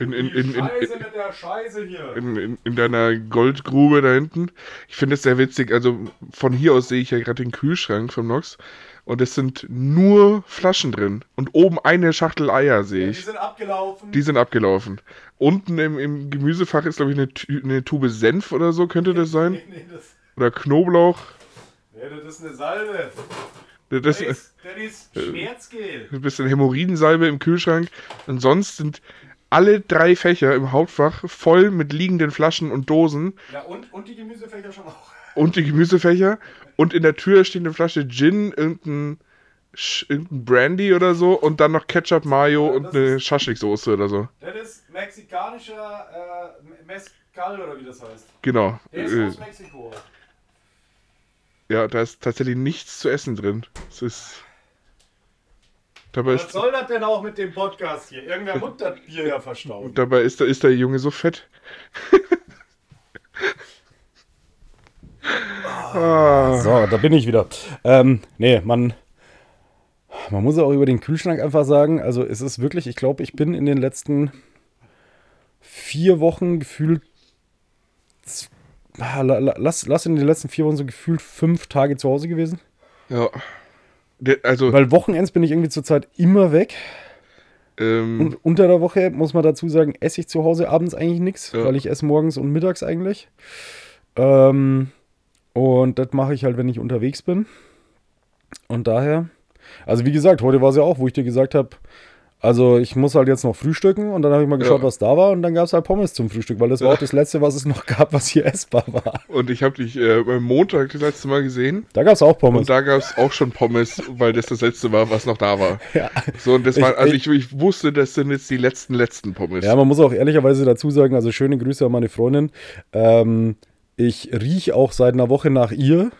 In, in, in, in, in, deiner Goldgrube da hinten. Ich finde es sehr witzig. Also von hier aus sehe ich ja gerade den Kühlschrank vom Nox. Und es sind nur Flaschen drin. Und oben eine Schachtel Eier sehe ich. sind abgelaufen. Die sind abgelaufen. Unten im, im Gemüsefach ist, glaube ich, eine, eine Tube Senf oder so, könnte das sein. Oder Knoblauch. Nee, das ist eine Salbe. Das ist das ist Schmerzgel. ein bisschen Hämorrhoidensalbe im Kühlschrank. Und sonst sind alle drei Fächer im Hauptfach voll mit liegenden Flaschen und Dosen. Ja, und, und die Gemüsefächer schon auch. und die Gemüsefächer. Und in der Tür steht eine Flasche Gin, irgendein, irgendein Brandy oder so und dann noch Ketchup, Mayo Ja, und eine Schaschlik-Soße oder so. Das ist mexikanischer äh, Mezcal oder wie das heißt. Genau. Äh, Mexiko. Ja, da ist tatsächlich nichts zu essen drin. Es ist. Dabei ist, soll das denn auch mit dem Podcast hier? Irgendwer muss das Bier ja verstauen. dabei ist, der- ist der Junge so fett. ah, So, da bin ich wieder. Ähm, nee, man, man muss auch über den Kühlschrank einfach sagen, also es ist wirklich, ich glaube, ich bin in den letzten vier Wochen gefühlt, lass, lass in den letzten vier Wochen so gefühlt fünf Tage zu Hause gewesen. ja. Also, Weil Wochenends bin ich irgendwie zurzeit immer weg. ähm, Und unter der Woche, muss man dazu sagen, esse ich zu Hause abends eigentlich nichts, Ja. weil ich esse morgens und mittags eigentlich. Ähm, und das mache ich halt, wenn ich unterwegs bin. Und daher, also wie gesagt, heute war es ja auch, wo ich dir gesagt habe, also ich muss halt jetzt noch frühstücken und dann habe ich mal geschaut, Ja. was da war und dann gab es halt Pommes zum Frühstück, weil das war Ja. auch das Letzte, was es noch gab, was hier essbar war. und ich habe dich äh, beim Montag das letzte Mal gesehen. Da gab es auch Pommes. Und da gab es auch schon Pommes, weil das das letzte war, was noch da war. Ja. So, und das Ich- war, also ich, ich wusste, das sind jetzt die letzten, letzten Pommes. Ja, man muss auch ehrlicherweise dazu sagen, also schöne Grüße an meine Freundin. Ähm, ich rieche auch seit einer Woche nach ihr,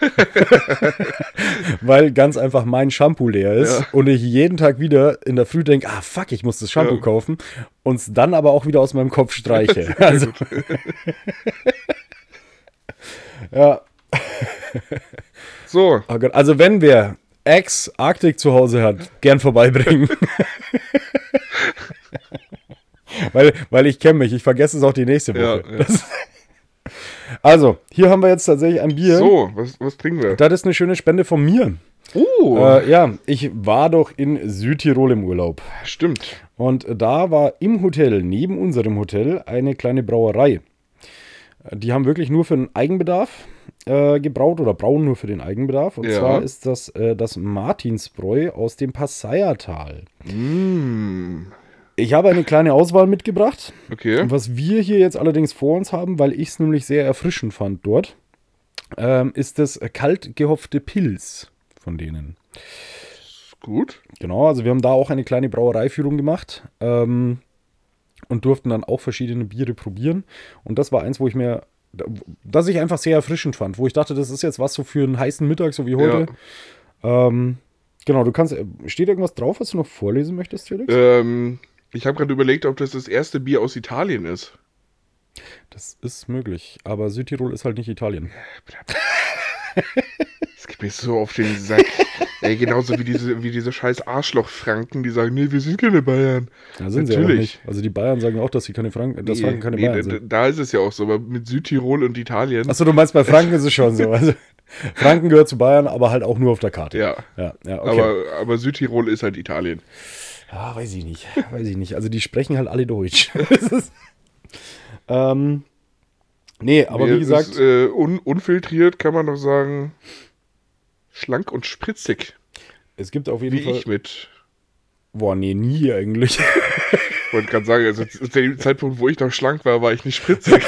weil ganz einfach mein Shampoo leer ist Ja. und ich jeden Tag wieder in der Früh denke, ah fuck, ich muss das Shampoo Ja. kaufen und es dann aber auch wieder aus meinem Kopf streiche. Also, ja, So, oh Gott. also wenn wer Ex-Arktik zu Hause hat, gern vorbeibringen. weil, weil ich kenne mich. Ich vergesse es auch die nächste Woche. Ja, ja. Also, hier haben wir jetzt tatsächlich ein Bier. So, was, was trinken wir? Das ist eine schöne Spende von mir. Oh, Äh, ja, ich war doch in Südtirol im Urlaub. stimmt. Und da war im Hotel, neben unserem Hotel, eine kleine Brauerei. Die haben wirklich nur für den Eigenbedarf äh, gebraut oder brauen nur für den Eigenbedarf. Und Ja. zwar ist das äh, das Martinsbräu aus dem Passaiertal. Mm, Ich habe eine kleine Auswahl mitgebracht. okay. Was wir hier jetzt allerdings vor uns haben, weil ich es nämlich sehr erfrischend fand dort, ähm, ist das kalt gehopfte Pilz von denen. Gut. Genau, also wir haben da auch eine kleine Brauereiführung gemacht ähm, und durften dann auch verschiedene Biere probieren. Und das war eins, wo ich mir, das ich einfach sehr erfrischend fand, wo ich dachte, das ist jetzt was so für einen heißen Mittag, so wie heute. Ähm, genau, du kannst, steht irgendwas drauf, was du noch vorlesen möchtest, Felix? Ähm, ich habe gerade überlegt, ob das das erste Bier aus Italien ist. Das ist möglich, aber Südtirol ist halt nicht Italien. Das geht mir so auf den Sack. Ey, genauso wie diese, wie diese scheiß Arschloch-Franken, die sagen, nee, wir sind keine Bayern. Da sind sie ja auch Natürlich. nicht. Also die Bayern sagen auch, dass sie keine Franken, dass Nee, Franken keine nee, Bayern sind. da ist es ja auch so, aber mit Südtirol und Italien. Achso, du meinst, bei Franken ist es schon so. Also, Franken gehört zu Bayern, aber halt auch nur auf der Karte. Ja, Ja, ja okay. aber, aber Südtirol ist halt Italien. Ja, weiß ich nicht. Weiß ich nicht. Also die sprechen halt alle Deutsch. Ist, ähm, nee, aber Nee, wie gesagt, Ist, äh, un, unfiltriert kann man doch sagen, schlank und spritzig. es gibt auf jeden Wie Fall. ich mit. Boah, nee, nie eigentlich. Ich wollte gerade sagen, also zu dem Zeitpunkt, wo ich noch schlank war, war ich nicht spritzig.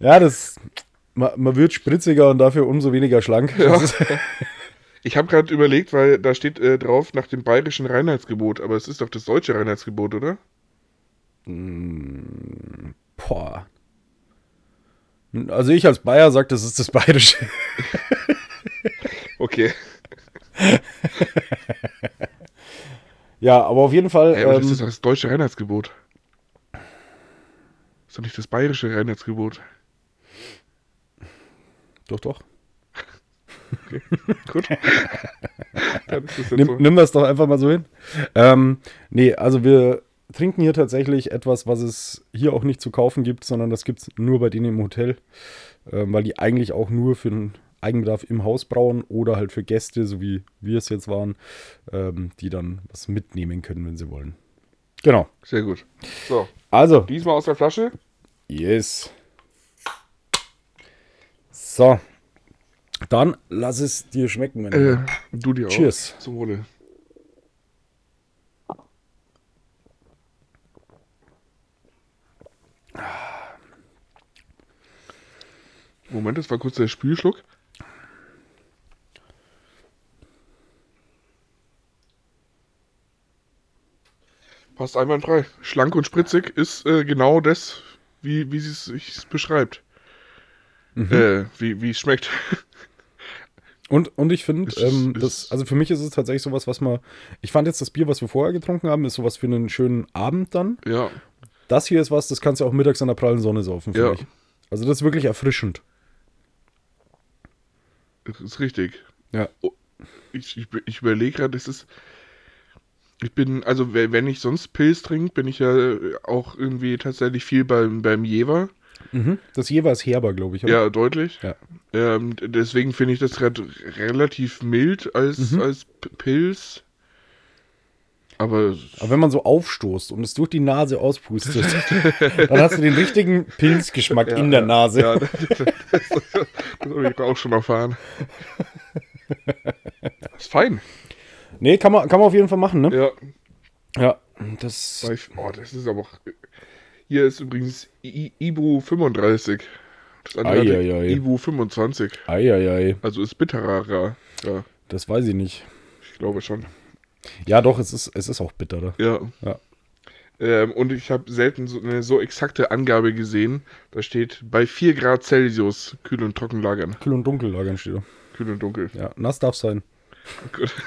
ja, das. Man, man wird spritziger und dafür umso weniger schlank. Ja. Das Ich habe gerade überlegt, weil da steht äh, drauf nach dem bayerischen Reinheitsgebot, aber es ist doch das deutsche Reinheitsgebot, oder? boah. Also ich als Bayer sage, das ist das Bayerische. Okay. Ja, aber auf jeden Fall. Ey, aber das ähm, ist doch das deutsche Reinheitsgebot. Ist doch nicht das bayerische Reinheitsgebot. doch, doch. Gut. Das jetzt Nimm, so. nimm das doch einfach mal so hin. Ähm, nee, also wir trinken hier tatsächlich etwas, was es hier auch nicht zu kaufen gibt, sondern das gibt es nur bei denen im Hotel, ähm, weil die eigentlich auch nur für den Eigenbedarf im Haus brauen oder halt für Gäste, so wie wir es jetzt waren, ähm, die dann was mitnehmen können, wenn sie wollen. Genau. Sehr gut. So, Also, diesmal aus der Flasche. yes. So. Dann lass es dir schmecken, mein Äh, du dir auch. Cheers. Zum Wohle. Moment, das war kurz der Spülschluck. Passt einwandfrei. Schlank und spritzig ist äh, genau das, wie, wie sie es sich beschreibt. Äh, wie, wie es schmeckt. Und, und ich finde, ähm, das, also für mich ist es tatsächlich sowas, was man. Ich fand jetzt das Bier, was wir vorher getrunken haben, ist sowas für einen schönen Abend dann. ja. Das hier ist was, das kannst du auch mittags in der prallen Sonne saufen, finde Ja. ich. Also das ist wirklich erfrischend. Das ist richtig. Ja. Ich, ich, ich überlege gerade, es ist. Ich bin, also we- wenn ich sonst Pilz trinke, bin ich ja auch irgendwie tatsächlich viel beim, beim Jever. Das jeweils herber, glaube ich. oder? Ja, deutlich. Ja. Ähm, deswegen finde ich das gerade relativ mild als, Mhm. als Pilz. Aber Aber wenn man so aufstoßt und es durch die Nase auspustet, dann hast du den richtigen Pilzgeschmack in der Nase. ja, das, das, das, das habe ich auch schon erfahren. Ist fein. Nee, kann man, kann man auf jeden Fall machen, ne? Ja. Ja. Das. Oh, das ist aber. Hier ist übrigens I Ibu 35. Das andere Eieiei. Ibu 25. Eieiei. Also ist bitterer. Ja, Das weiß ich nicht. ich glaube schon. Ja, doch, es ist, es ist auch bitterer. Ja. Ja. Ähm, und ich habe selten so eine so exakte Angabe gesehen. Da steht bei 4 Grad Celsius kühl und trocken lagern. Kühl und dunkel lagern steht da. Kühl und dunkel. Ja, nass darf sein. Gut.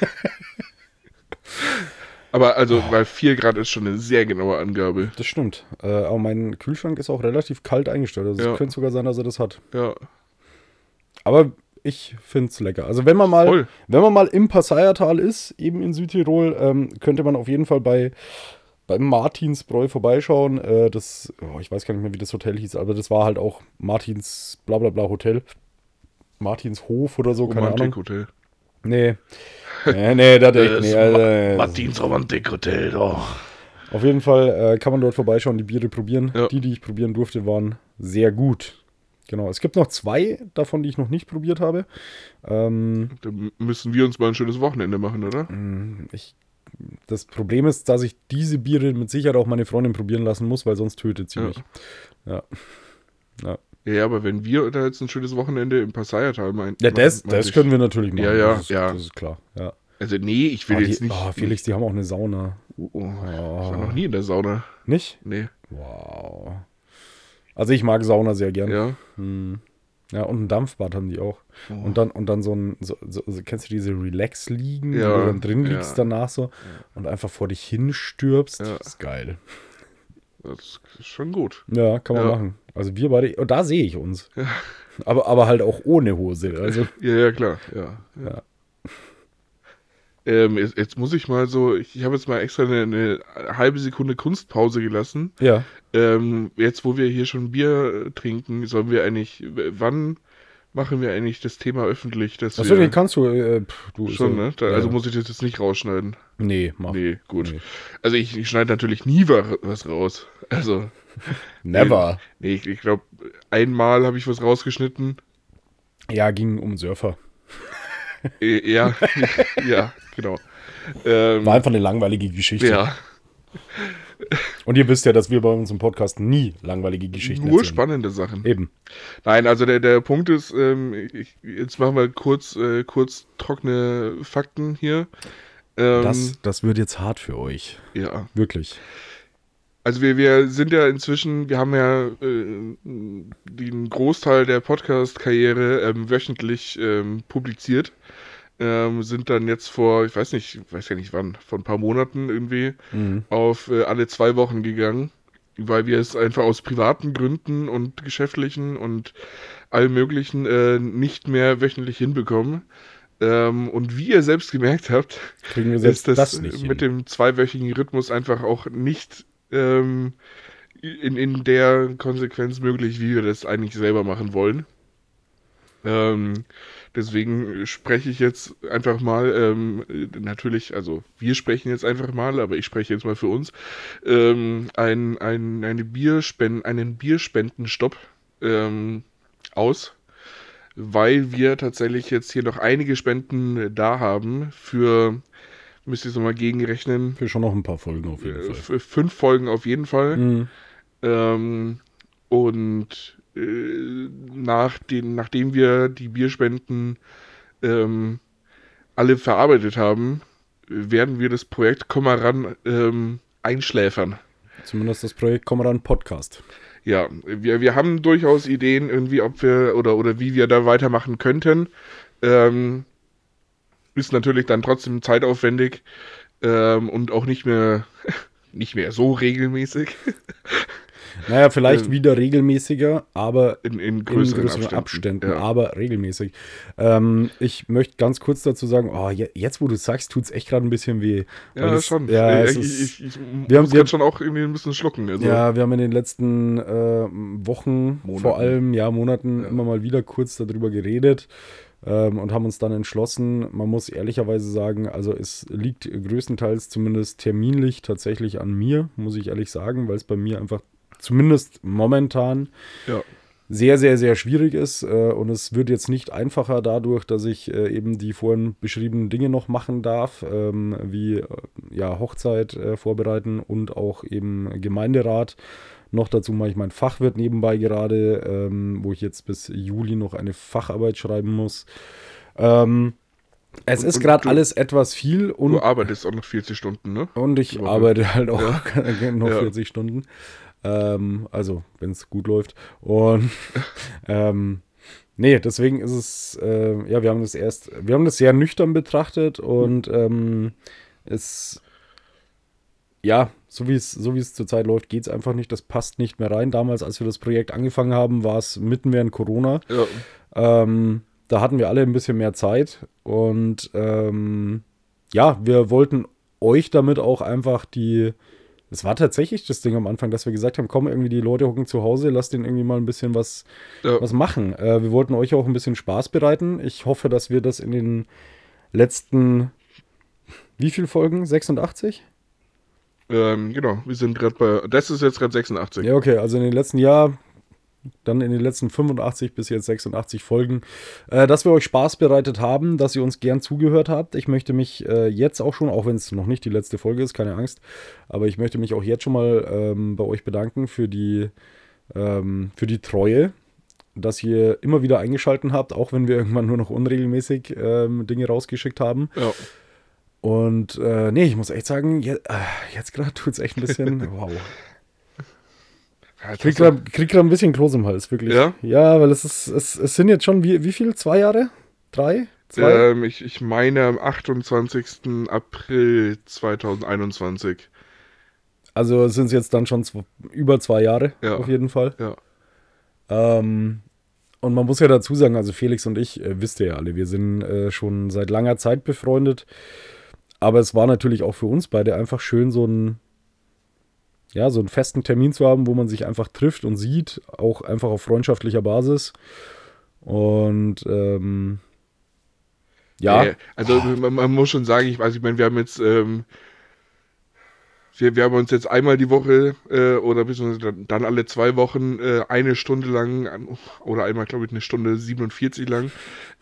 Aber also bei 4 Grad ist schon eine sehr genaue Angabe. Das stimmt. Äh, aber mein Kühlschrank ist auch relativ kalt eingestellt. Also Ja. es könnte sogar sein, dass er das hat. Ja. Aber ich finde es lecker. Also wenn man mal, Voll. wenn man mal im Passaiertal ist, eben in Südtirol, ähm, könnte man auf jeden Fall bei beim Martinsbräu vorbeischauen. Äh, das, oh, ich weiß gar nicht mehr, wie das Hotel hieß, aber das war halt auch Martins Blablabla Hotel. Martins Hof oder so, Romantik keine Ahnung. Hotel. Nee. Nee, nee, das echt nee, also, Martins Romantik Hotel, doch. Auf jeden Fall äh, kann man dort vorbeischauen, die Biere probieren. Ja. Die, die ich probieren durfte, waren sehr gut. Genau. Es gibt noch zwei davon, die ich noch nicht probiert habe. Ähm, da müssen wir uns mal ein schönes Wochenende machen, oder? Mm, ich, das Problem ist, dass ich diese Biere mit Sicherheit auch meine Freundin probieren lassen muss, weil sonst tötet sie ja. mich. Ja. ja. Ja, aber wenn wir da jetzt ein schönes Wochenende im Passaiertal meinen. Ja, das, das können wir natürlich machen. Ja, ja, das ist, ja. Das ist klar, ja. Also, nee, ich will oh, jetzt die, nicht. Oh, Felix, die haben auch eine Sauna. Oh, oh. Ich war noch nie in der Sauna. Nicht? Nee. Wow. Also, ich mag Sauna sehr gern. Ja. Hm. Ja, und ein Dampfbad haben die auch. Oh. Und dann, und dann so ein, so, so, kennst du diese Relax-Liegen, ja, wo du dann drin liegst ja. danach so und einfach vor dich hinstürbst? Ja. Das ist geil. Das ist schon gut. Ja, kann man machen. Also wir beide, und da sehe ich uns. Ja. Aber, aber halt auch ohne Hose. Also. Ja, ja, klar. Ja. ja. Ähm, jetzt, jetzt, muss ich mal so, ich, ich habe jetzt mal extra eine, eine, halbe Sekunde Kunstpause gelassen. Ja. Ähm, jetzt, wo wir hier schon Bier trinken, sollen wir eigentlich, wann machen wir eigentlich das Thema öffentlich? Dass Achso, den kannst du, äh, pff, du schon, so, ne? Da, ja. Also muss ich das jetzt nicht rausschneiden. Nee, mach. Nee, gut. Nee. Also ich, ich schneide natürlich nie was raus. Also. Never. Nee, ich, ich glaube, einmal habe ich was rausgeschnitten. Ja, ging um Surfer. Äh, ja, ja, genau. Ähm, War einfach eine langweilige Geschichte. Ja. Und ihr wisst ja, dass wir bei uns im Podcast nie langweilige Geschichten Nur erzählen. spannende Sachen. Eben. Nein, also der, der Punkt ist, ähm, ich, jetzt machen wir kurz, äh, kurz trockene Fakten hier. Ähm, das, das wird jetzt hart für euch. Ja. Wirklich. Also wir, wir sind ja inzwischen, wir haben ja äh, den Großteil der Podcast-Karriere ähm, wöchentlich ähm, publiziert ähm, sind dann jetzt vor, ich weiß nicht, ich weiß ja nicht wann, vor ein paar Monaten irgendwie mhm. auf äh, alle zwei Wochen gegangen, weil wir es einfach aus privaten Gründen und geschäftlichen und allem möglichen äh, nicht mehr wöchentlich hinbekommen. Ähm, und wie ihr selbst gemerkt habt, Kriegen wir ist das, das mit hin. dem zweiwöchigen Rhythmus einfach auch nicht ähm, in, in der Konsequenz möglich, wie wir das eigentlich selber machen wollen. Ähm, Deswegen spreche ich jetzt einfach mal, ähm, natürlich, also wir sprechen jetzt einfach mal, aber ich spreche jetzt mal für uns, ähm, ein, ein, eine Bierspenden, einen Bierspendenstopp ähm, aus, weil wir tatsächlich jetzt hier noch einige Spenden da haben für, müsste ich es nochmal gegenrechnen. Für schon noch ein paar Folgen auf jeden Fall. Für fünf Folgen auf jeden Fall. Mhm. Ähm, und äh, nach den, nachdem wir die Bierspenden ähm, alle verarbeitet haben, werden wir das Projekt Komaran ähm, einschläfern. Zumindest das Projekt Komaran Podcast. Ja, wir, wir haben durchaus Ideen, irgendwie, ob wir oder, oder wie wir da weitermachen könnten. Ähm, ist natürlich dann trotzdem zeitaufwendig ähm, und auch nicht mehr, nicht mehr so regelmäßig. Naja, vielleicht ähm, wieder regelmäßiger, aber in, in größeren, in größeren Abständen, Abständen ja. aber regelmäßig. Ähm, ich möchte ganz kurz dazu sagen, oh, jetzt wo du sagst, tut es echt gerade ein bisschen weh. Ja, das, schon. Ja, ich, ich, ich, ich wir haben, wir, schon auch irgendwie ein bisschen schlucken. Also. Ja, wir haben in den letzten äh, Wochen, Monaten. vor allem, ja, Monaten ja. immer mal wieder kurz darüber geredet ähm, und haben uns dann entschlossen, man muss ehrlicherweise sagen, also es liegt größtenteils zumindest terminlich tatsächlich an mir, muss ich ehrlich sagen, weil es bei mir einfach zumindest momentan ja. sehr, sehr, sehr schwierig ist. Äh, und es wird jetzt nicht einfacher dadurch, dass ich äh, eben die vorhin beschriebenen Dinge noch machen darf, ähm, wie äh, ja, Hochzeit äh, vorbereiten und auch eben Gemeinderat. Noch dazu mache ich mein Fachwirt nebenbei gerade, ähm, wo ich jetzt bis Juli noch eine Facharbeit schreiben muss. Ähm, es und, ist gerade alles etwas viel. Und, du arbeitest auch noch 40 Stunden, ne? Und ich arbeite halt auch ja. noch 40 Stunden. Ähm, also, wenn es gut läuft. Und ähm, nee, deswegen ist es, äh, ja, wir haben das erst, wir haben das sehr nüchtern betrachtet und ähm, es, ja, so wie es, so wie es zurzeit läuft, geht es einfach nicht. Das passt nicht mehr rein. Damals, als wir das Projekt angefangen haben, war es mitten während Corona. Ja. Ähm, da hatten wir alle ein bisschen mehr Zeit und ähm, ja, wir wollten euch damit auch einfach die. Es war tatsächlich das Ding am Anfang, dass wir gesagt haben, komm, irgendwie die Leute hocken zu Hause, lasst denen irgendwie mal ein bisschen was, ja. was machen. Äh, wir wollten euch auch ein bisschen Spaß bereiten. Ich hoffe, dass wir das in den letzten, wie viel Folgen? 86? Ähm, genau, wir sind gerade bei, das ist jetzt gerade 86. Ja, okay, also in den letzten Jahr, dann in den letzten 85 bis jetzt 86 Folgen, äh, dass wir euch Spaß bereitet haben, dass ihr uns gern zugehört habt. Ich möchte mich äh, jetzt auch schon, auch wenn es noch nicht die letzte Folge ist, keine Angst, aber ich möchte mich auch jetzt schon mal ähm, bei euch bedanken für die, ähm, für die Treue, dass ihr immer wieder eingeschaltet habt, auch wenn wir irgendwann nur noch unregelmäßig ähm, Dinge rausgeschickt haben. Ja. Und äh, nee, ich muss echt sagen, jetzt, äh, jetzt gerade tut es echt ein bisschen. wow. Ja, krieg gerade ein bisschen Kloß im Hals, wirklich. Ja, ja weil es ist, es, es sind jetzt schon, wie, wie viel? Zwei Jahre? Drei? Zwei? Ähm, ich, ich meine am 28. April 2021. Also sind es jetzt dann schon über zwei Jahre, ja. auf jeden Fall. Ja. Ähm, und man muss ja dazu sagen, also Felix und ich, äh, wisst ihr ja alle, wir sind äh, schon seit langer Zeit befreundet. Aber es war natürlich auch für uns beide einfach schön, so einen, ja, so einen festen Termin zu haben, wo man sich einfach trifft und sieht, auch einfach auf freundschaftlicher Basis. Und ähm, ja. Äh, also man, man, muss schon sagen, ich weiß, ich meine, wir haben jetzt ähm, wir, wir haben uns jetzt einmal die Woche äh, oder dann alle zwei Wochen äh, eine Stunde lang oder einmal, glaube ich, eine Stunde 47 lang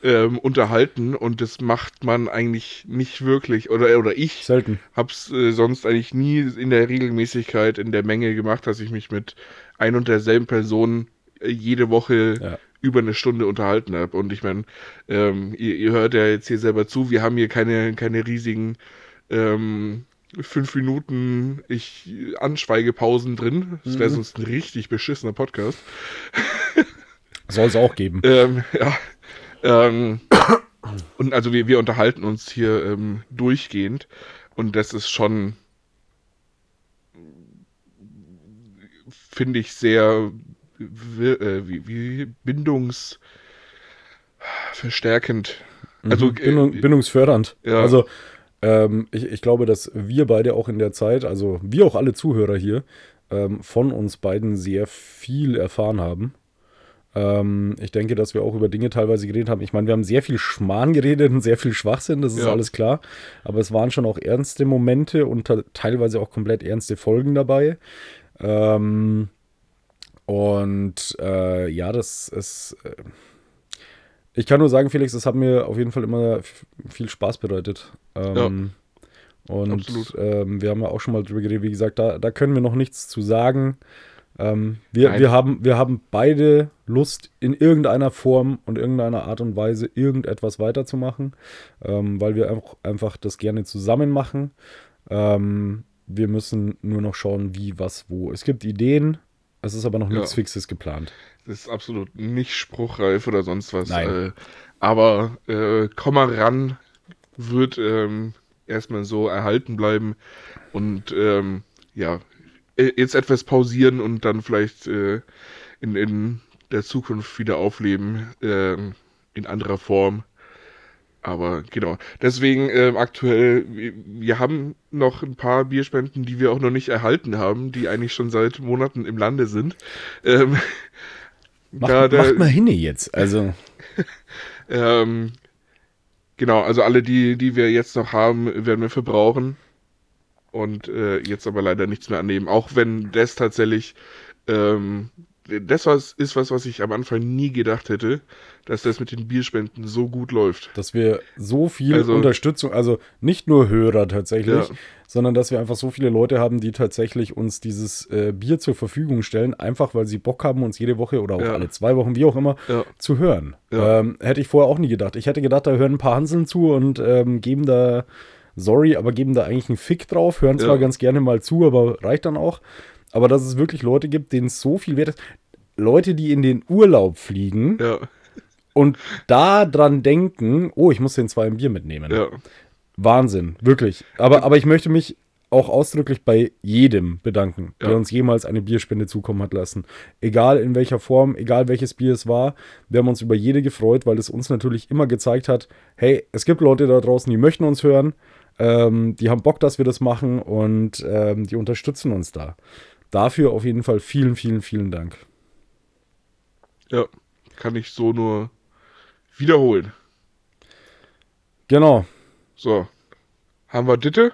ähm, unterhalten und das macht man eigentlich nicht wirklich oder oder ich Selten. hab's äh, sonst eigentlich nie in der Regelmäßigkeit in der Menge gemacht, dass ich mich mit ein und derselben Person äh, jede Woche ja. über eine Stunde unterhalten habe und ich meine ähm, ihr, ihr hört ja jetzt hier selber zu, wir haben hier keine keine riesigen ähm, fünf Minuten ich Anschweigepausen drin. Das wäre mhm. sonst ein richtig beschissener Podcast. Soll es auch geben. ähm, ja. Ähm, und also wir, wir unterhalten uns hier ähm, durchgehend und das ist schon, finde ich, sehr äh, wie, wie bindungsverstärkend. Also, mhm. Bindung, äh, bindungsfördernd. Ja. Also ähm, ich, ich, glaube, dass wir beide auch in der Zeit, also wir auch alle Zuhörer hier, ähm, von uns beiden sehr viel erfahren haben. Ähm, ich denke, dass wir auch über Dinge teilweise geredet haben. Ich meine, wir haben sehr viel Schmarrn geredet und sehr viel Schwachsinn, das ist ja. alles klar. Aber es waren schon auch ernste Momente und teilweise auch komplett ernste Folgen dabei. Ähm, und äh, ja, das ist. Äh, ich kann nur sagen, Felix, das hat mir auf jeden Fall immer viel Spaß bedeutet. Ähm, ja, und ähm, wir haben ja auch schon mal drüber geredet, wie gesagt, da, da können wir noch nichts zu sagen. Ähm, wir, wir, haben, wir haben beide Lust, in irgendeiner Form und irgendeiner Art und Weise irgendetwas weiterzumachen, ähm, weil wir auch einfach das gerne zusammen machen. Ähm, wir müssen nur noch schauen, wie, was, wo. Es gibt Ideen, es ist aber noch nichts ja. Fixes geplant. Das ist absolut nicht spruchreif oder sonst was. Nein. Äh, aber äh, komm mal ran, wird ähm, erstmal so erhalten bleiben und ähm, ja, jetzt etwas pausieren und dann vielleicht äh, in, in der Zukunft wieder aufleben äh, in anderer Form. Aber genau, deswegen äh, aktuell, wir haben noch ein paar Bierspenden, die wir auch noch nicht erhalten haben, die eigentlich schon seit Monaten im Lande sind. Ähm, Mach, grade, macht mal hin jetzt, also. ähm, genau, also alle, die, die wir jetzt noch haben, werden wir verbrauchen. Und äh, jetzt aber leider nichts mehr annehmen. Auch wenn das tatsächlich ähm, das was, ist was, was ich am Anfang nie gedacht hätte, dass das mit den Bierspenden so gut läuft. Dass wir so viel also, Unterstützung, also nicht nur Hörer tatsächlich, ja. Sondern dass wir einfach so viele Leute haben, die tatsächlich uns dieses äh, Bier zur Verfügung stellen, einfach weil sie Bock haben, uns jede Woche oder auch ja. alle zwei Wochen, wie auch immer, ja. zu hören. Ähm, hätte ich vorher auch nie gedacht. Ich hätte gedacht, da hören ein paar Hanseln zu und ähm, geben da, sorry, aber geben da eigentlich einen Fick drauf, hören zwar ganz gerne mal zu, aber reicht dann auch. Aber dass es wirklich Leute gibt, denen es so viel wert ist. Leute, die in den Urlaub fliegen ja. und da dran denken, oh, ich muss den zwei ein Bier mitnehmen. Ja. Wahnsinn, wirklich. Aber, aber ich möchte mich auch ausdrücklich bei jedem bedanken, ja. der uns jemals eine Bierspende zukommen hat lassen. Egal in welcher Form, egal welches Bier es war. Wir haben uns über jede gefreut, weil es uns natürlich immer gezeigt hat, hey, es gibt Leute da draußen, die möchten uns hören, ähm, die haben Bock, dass wir das machen und ähm, die unterstützen uns da. Dafür auf jeden Fall vielen, vielen, vielen Dank. Ja, kann ich so nur wiederholen. Genau. So. Haben wir Ditte?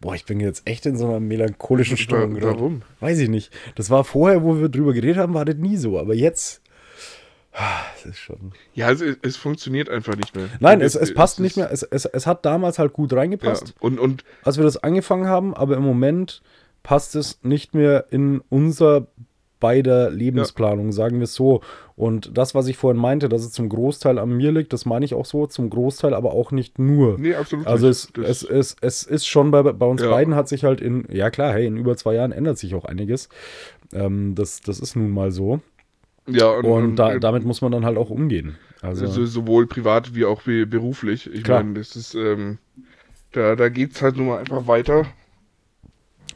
Boah, ich bin jetzt echt in so einer melancholischen Stimmung. Warum? Weiß ich nicht. Das war vorher, wo wir drüber geredet haben, war das nie so. Aber jetzt. Das ist schon. Ja, es, es funktioniert einfach nicht mehr. Nein, es, es, passt es nicht mehr. Es, es, es hat damals halt gut reingepasst. Ja, und, und als wir das angefangen haben, aber im Moment passt es nicht mehr in unser beider Lebensplanung, ja. sagen wir es so. Und das, was ich vorhin meinte, dass es zum Großteil an mir liegt, das meine ich auch so, zum Großteil aber auch nicht nur. Nee, absolut also nicht. Also es, es, es, ist schon bei, bei uns ja. beiden hat sich halt in, ja klar, hey, in über zwei Jahren ändert sich auch einiges. Ähm, das, das ist nun mal so. Ja, und, und, und da, damit muss man dann halt auch umgehen. Also, also sowohl privat wie auch beruflich. Ich meine, das ist, ähm, da, da geht es halt nun mal einfach weiter.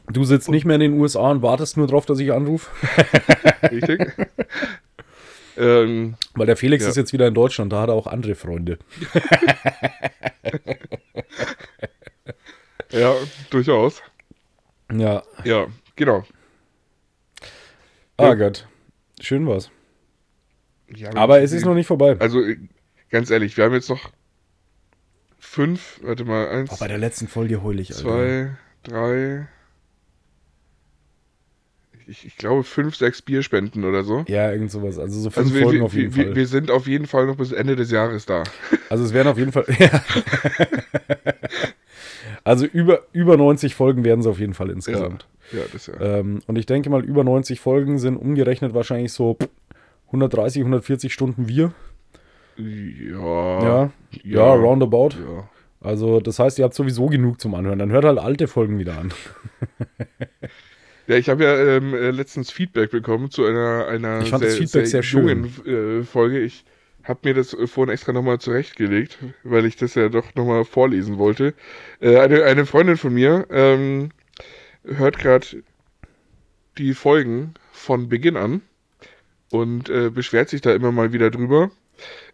Du sitzt nicht mehr in den USA und wartest nur drauf, dass ich anrufe. Richtig. ähm, Weil der Felix ja. ist jetzt wieder in Deutschland, da hat er auch andere Freunde. ja, durchaus. Ja. Ja, genau. Ah ja. Gott. Schön war's. Ja, Aber es ist noch nicht vorbei. Also, ganz ehrlich, wir haben jetzt noch fünf, warte mal, eins. Oh, bei der letzten Folge heul ich, Alter. Zwei, drei, ich, ich, glaube, fünf, sechs Bierspenden oder so. Ja, irgend sowas. Also so fünf also Folgen wir, auf jeden wir, Fall. Wir sind auf jeden Fall noch bis Ende des Jahres da. Also es werden auf jeden Fall. Ja. also über, über 90 Folgen werden es auf jeden Fall insgesamt. Ja, ja das ja. Ähm, und ich denke mal, über 90 Folgen sind umgerechnet wahrscheinlich so 130, 140 Stunden wir. Ja. Ja, ja, roundabout. Ja. Also, das heißt, ihr habt sowieso genug zum Anhören. Dann hört halt alte Folgen wieder an. Ja, ich habe ja ähm, äh, letztens Feedback bekommen zu einer, einer ich fand sehr, das Feedback sehr, sehr jungen äh, Folge. Ich habe mir das äh, vorhin extra nochmal zurechtgelegt, weil ich das ja doch nochmal vorlesen wollte. Äh, eine, eine Freundin von mir ähm, hört gerade die Folgen von Beginn an und äh, beschwert sich da immer mal wieder drüber.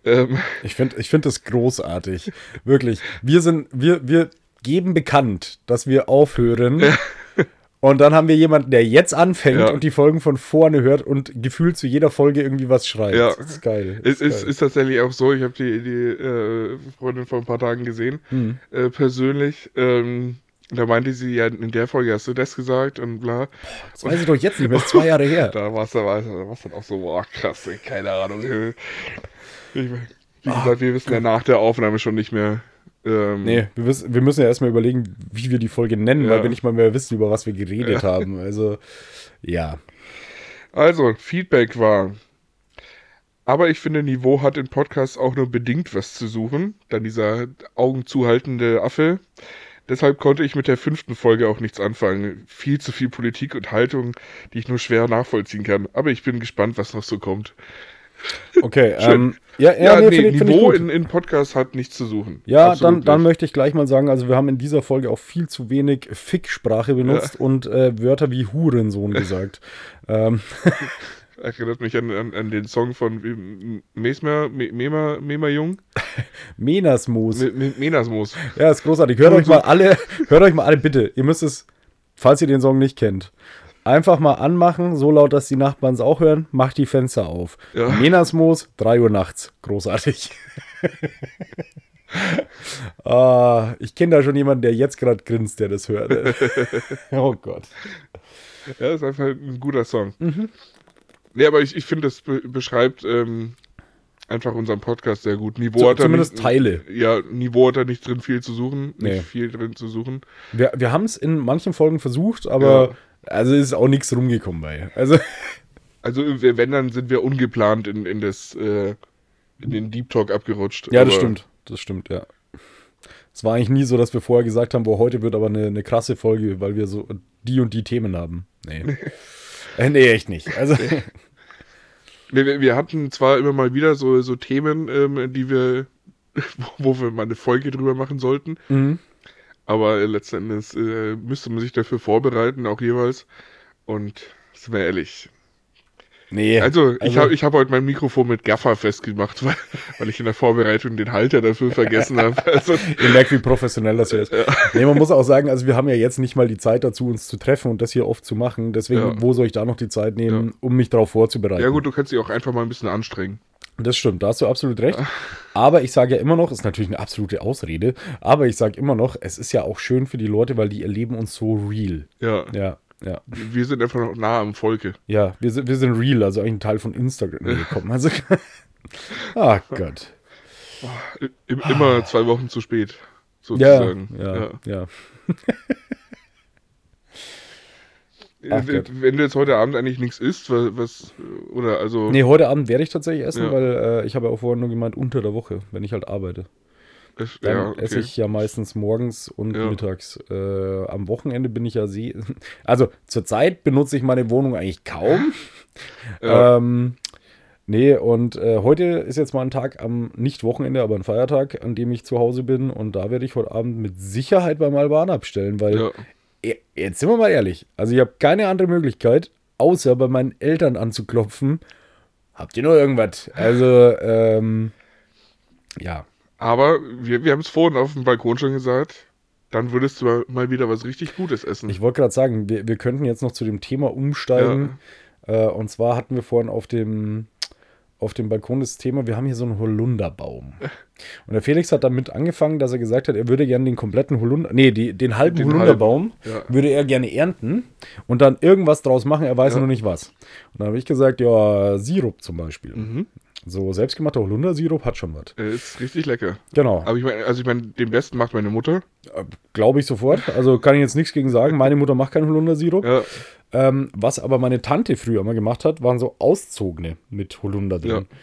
Ähm, ich finde ich find das großartig. Wirklich. Wir sind, wir, wir geben bekannt, dass wir aufhören. Und dann haben wir jemanden, der jetzt anfängt ja. und die Folgen von vorne hört und gefühlt zu jeder Folge irgendwie was schreibt. Ja. Das ist geil. Das es ist, geil. ist, tatsächlich auch so. Ich habe die, die äh, Freundin vor ein paar Tagen gesehen, hm. äh, persönlich. Ähm, da meinte sie, ja, in der Folge hast du das gesagt und bla. Das weiß ich doch jetzt nicht mehr, das ist zwei Jahre her. da war es dann, dann auch so, boah, krass, keine Ahnung. Ich, wie gesagt, Ach, wir wissen ja nach der Aufnahme schon nicht mehr, ähm, nee, wir, wissen, wir müssen ja erstmal überlegen, wie wir die Folge nennen, ja. weil wir nicht mal mehr wissen, über was wir geredet haben. Also, ja. Also, Feedback war. Aber ich finde, Niveau hat in Podcasts auch nur bedingt was zu suchen. Dann dieser augenzuhaltende Affe. Deshalb konnte ich mit der fünften Folge auch nichts anfangen. Viel zu viel Politik und Haltung, die ich nur schwer nachvollziehen kann. Aber ich bin gespannt, was noch so kommt. Okay, ähm, ja, ja, ja nee, nee, find, Niveau find in, in Podcasts hat nichts zu suchen. Ja, dann, dann möchte ich gleich mal sagen, also wir haben in dieser Folge auch viel zu wenig Fick-Sprache benutzt ja. und äh, Wörter wie Hurensohn gesagt. ähm. Erinnert mich an, an, an, den Song von Mesmer, Mema, Mema Jung. Menasmoos. Menasmoos. Ja, ist großartig. Hört euch mal alle, hört euch mal alle bitte. Ihr müsst es, falls ihr den Song nicht kennt, Einfach mal anmachen, so laut, dass die Nachbarn es auch hören. Macht die Fenster auf. Ja. Menasmoos, 3 Uhr nachts. Großartig. ah, ich kenne da schon jemanden, der jetzt gerade grinst, der das hört. oh Gott. Ja, ist einfach ein guter Song. Mhm. Nee, aber ich, ich finde, das be beschreibt ähm, einfach unseren Podcast sehr gut. Niveau hat zumindest nicht, Teile. Ja, Niveau hat da nicht drin viel zu suchen, nicht nee. viel drin zu suchen. Wir, wir haben es in manchen Folgen versucht, aber ja. Also ist auch nichts rumgekommen bei. Also, also wenn, dann sind wir ungeplant in, in, das, äh, in den Deep Talk abgerutscht. Ja, das stimmt. Das stimmt, ja. Es war eigentlich nie so, dass wir vorher gesagt haben, wo heute wird aber eine, eine krasse Folge, weil wir so die und die Themen haben. Nee. äh, nee, echt nicht. Also. Wir, wir, hatten zwar immer mal wieder so, so Themen, ähm, die wir, wo wir mal eine Folge drüber machen sollten. Mhm. Aber letzten Endes äh, müsste man sich dafür vorbereiten, auch jeweils. Und sind wir ehrlich. Nee. Also, ich also, habe ich hab heute mein Mikrofon mit Gaffer festgemacht, weil, weil ich in der Vorbereitung den Halter dafür vergessen habe. Also, Ihr merkt, wie professionell das ist. Ja. Nee, man muss auch sagen, also wir haben ja jetzt nicht mal die Zeit dazu, uns zu treffen und das hier oft zu machen. Deswegen, ja. wo soll ich da noch die Zeit nehmen, ja. um mich darauf vorzubereiten? Ja gut, du kannst dich auch einfach mal ein bisschen anstrengen. Das stimmt, da hast du absolut recht. Aber ich sage ja immer noch, ist natürlich eine absolute Ausrede, aber ich sage immer noch, es ist ja auch schön für die Leute, weil die erleben uns so real. Ja. Ja. Ja. Wir sind einfach noch nah am Volke. Ja, wir sind, wir sind real, also eigentlich ein Teil von Instagram gekommen. Also, ah Gott. Immer zwei Wochen zu spät, sozusagen. Ja, ja. ja. Ach, wenn du jetzt heute Abend eigentlich nichts isst, was, was, oder also. Nee, heute Abend werde ich tatsächlich essen, ja. weil äh, ich habe ja auch vorher nur gemeint, unter der Woche, wenn ich halt arbeite. Es, Dann ja, okay. esse ich ja meistens morgens und ja. mittags. Äh, am Wochenende bin ich ja sie. Also zurzeit benutze ich meine Wohnung eigentlich kaum. Ja. Ähm, nee, und äh, heute ist jetzt mal ein Tag am, nicht Wochenende, aber ein Feiertag, an dem ich zu Hause bin. Und da werde ich heute Abend mit Sicherheit beim Alban abstellen, weil. Jetzt sind wir mal ehrlich. Also ich habe keine andere Möglichkeit, außer bei meinen Eltern anzuklopfen. Habt ihr noch irgendwas? Also, ähm, ja. Aber wir, wir haben es vorhin auf dem Balkon schon gesagt. Dann würdest du mal wieder was richtig Gutes essen. Ich wollte gerade sagen, wir, wir könnten jetzt noch zu dem Thema umsteigen. Ja. Äh, und zwar hatten wir vorhin auf dem, auf dem Balkon das Thema, wir haben hier so einen Holunderbaum. Und der Felix hat damit angefangen, dass er gesagt hat, er würde gerne den kompletten Holunder, nee, die, den halben den Holunderbaum halben, ja. würde er gerne ernten und dann irgendwas draus machen, er weiß ja. noch nicht was. Und dann habe ich gesagt, ja, Sirup zum Beispiel. Mhm. So selbstgemachter Holundersirup hat schon was. Äh, ist richtig lecker. Genau. Aber ich meine, also ich meine, den besten macht meine Mutter. Äh, Glaube ich sofort. Also kann ich jetzt nichts gegen sagen. Meine Mutter macht keinen Holundersirup. Ja. Ähm, was aber meine Tante früher mal gemacht hat, waren so Auszogene mit Holunder drin. Ja.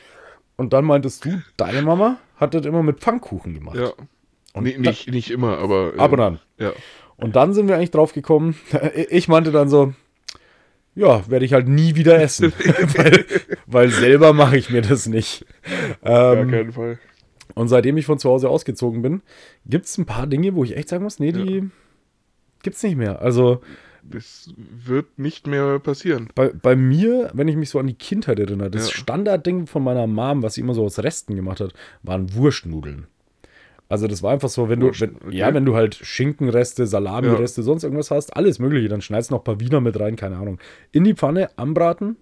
Und dann meintest du, deine Mama hat das immer mit Pfannkuchen gemacht. Ja. Und nee, nicht, nicht immer, aber. Äh, aber dann. Ja. Und dann sind wir eigentlich drauf gekommen. Ich meinte dann so, ja, werde ich halt nie wieder essen. weil, weil, selber mache ich mir das nicht. Ähm, Gar keinen Fall. Und seitdem ich von zu Hause ausgezogen bin, gibt es ein paar Dinge, wo ich echt sagen muss, nee, die ja. gibt es nicht mehr. Also. Das wird nicht mehr passieren. Bei, bei mir, wenn ich mich so an die Kindheit erinnere, das ja. Standardding von meiner Mom, was sie immer so aus Resten gemacht hat, waren Wurstnudeln. Also das war einfach so, wenn du, wenn, okay. ja, wenn du halt Schinkenreste, Salamireste, ja. sonst irgendwas hast, alles mögliche, dann schneidest du noch ein paar Wiener mit rein, keine Ahnung. In die Pfanne, anbraten,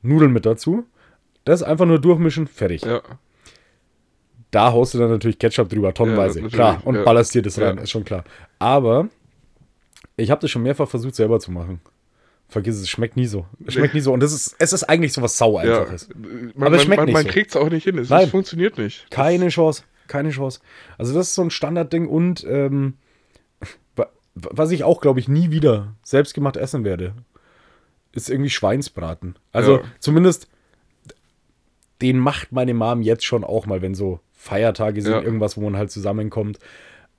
Nudeln mit dazu, das einfach nur durchmischen, fertig. Ja. Da haust du dann natürlich Ketchup drüber, tonnenweise, ja, klar, und ballerst dir das rein, ist schon klar. Aber ich habe das schon mehrfach versucht selber zu machen. Vergiss es, schmeckt nie so. Es schmeckt nie so. Und das ist, es ist eigentlich so was sau einfaches. Man, Aber es schmeckt man, nicht man so. kriegt es auch nicht hin. Es Nein. funktioniert nicht. Keine Chance keine Chance. Also das ist so ein Standardding und ähm, was ich auch, glaube ich, nie wieder selbstgemacht essen werde, ist irgendwie Schweinsbraten. Also ja. zumindest den macht meine Mom jetzt schon auch mal, wenn so Feiertage sind, ja. irgendwas, wo man halt zusammenkommt.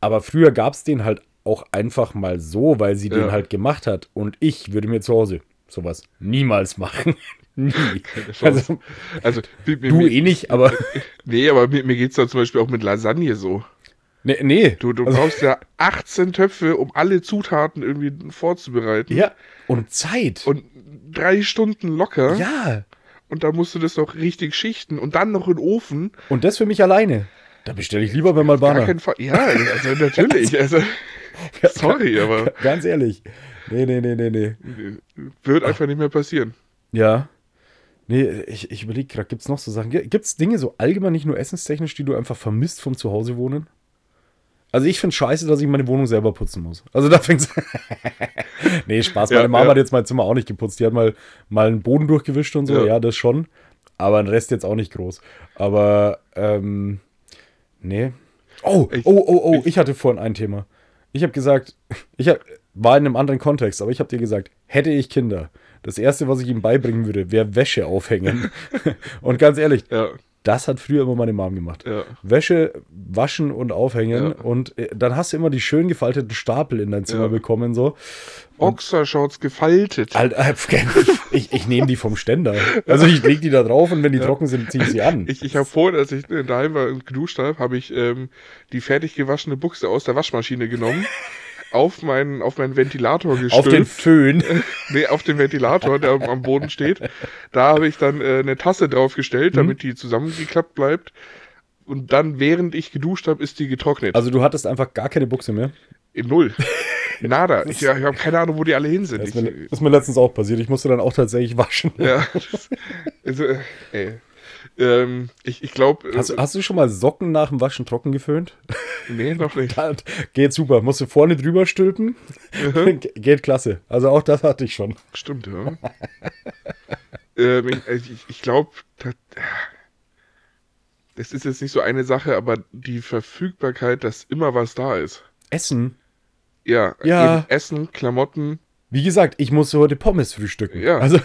Aber früher gab es den halt auch einfach mal so, weil sie ja. den halt gemacht hat. Und ich würde mir zu Hause sowas niemals machen. Nie. Also, also mir, du mir, eh nicht, aber. Nee, aber mir, mir geht es da zum Beispiel auch mit Lasagne so. Nee, nee. Du, du also, brauchst ja 18 Töpfe, um alle Zutaten irgendwie vorzubereiten. Ja. Und Zeit. Und drei Stunden locker. Ja. Und da musst du das noch richtig schichten und dann noch in den Ofen. Und das für mich alleine. Da bestelle ich lieber beim Malbana. Ja, also natürlich. also, sorry, aber. Ganz ehrlich. Nee, nee, nee, nee, nee. Wird einfach nicht mehr passieren. Ja. Nee, ich, ich überlege gerade, gibt es noch so Sachen? Gibt es Dinge so allgemein, nicht nur essenstechnisch, die du einfach vermisst vom Zuhause wohnen? Also ich finde scheiße, dass ich meine Wohnung selber putzen muss. Also da fängt Nee, Spaß. Meine ja, Mama ja. hat jetzt mein Zimmer auch nicht geputzt. Die hat mal, mal einen Boden durchgewischt und so. Ja. ja, das schon. Aber den Rest jetzt auch nicht groß. Aber, ähm, nee. Oh, ich, oh, oh, oh. Ich, ich hatte vorhin ein Thema. Ich habe gesagt, ich hab, war in einem anderen Kontext, aber ich habe dir gesagt, hätte ich Kinder, das Erste, was ich ihm beibringen würde, wäre Wäsche aufhängen. und ganz ehrlich, ja. Das hat früher immer meine Mom gemacht. Ja. Wäsche waschen und aufhängen. Ja. Und äh, dann hast du immer die schön gefalteten Stapel in dein Zimmer bekommen. So. Boxershorts gefaltet. Alter, äh, ich, ich nehme die vom Ständer. Also ich lege die da drauf und wenn die trocken sind, ziehe ich sie an. Ich, ich habe vorhin, als ich daheim war und geduscht habe, habe ich ähm, die fertig gewaschene Buchse aus der Waschmaschine genommen. auf meinen, auf meinen Ventilator gestülpt. Auf den Föhn. nee, auf den Ventilator, der am Boden steht. Da habe ich dann äh, eine Tasse draufgestellt, damit mhm. die zusammengeklappt bleibt. Und dann, während ich geduscht habe, ist die getrocknet. Also du hattest einfach gar keine Buchse mehr? In null. Nada. Ich, ich habe keine Ahnung, wo die alle hin sind. Das ist, mir, das ist mir letztens auch passiert. Ich musste dann auch tatsächlich waschen. Ja. Das, also, äh, ey. Ähm, ich ich glaube. Hast, äh, hast, du schon mal Socken nach dem Waschen trocken geföhnt? Nee, noch nicht. geht super. Musst du vorne drüber stülpen. Mhm. Geht klasse. Also auch das hatte ich schon. Stimmt, ja. ähm, ich also ich, ich glaube, das ist jetzt nicht so eine Sache, aber die Verfügbarkeit, dass immer was da ist. Essen? Ja, ja. Essen, Klamotten. Wie gesagt, ich musste heute Pommes frühstücken. Ja. Also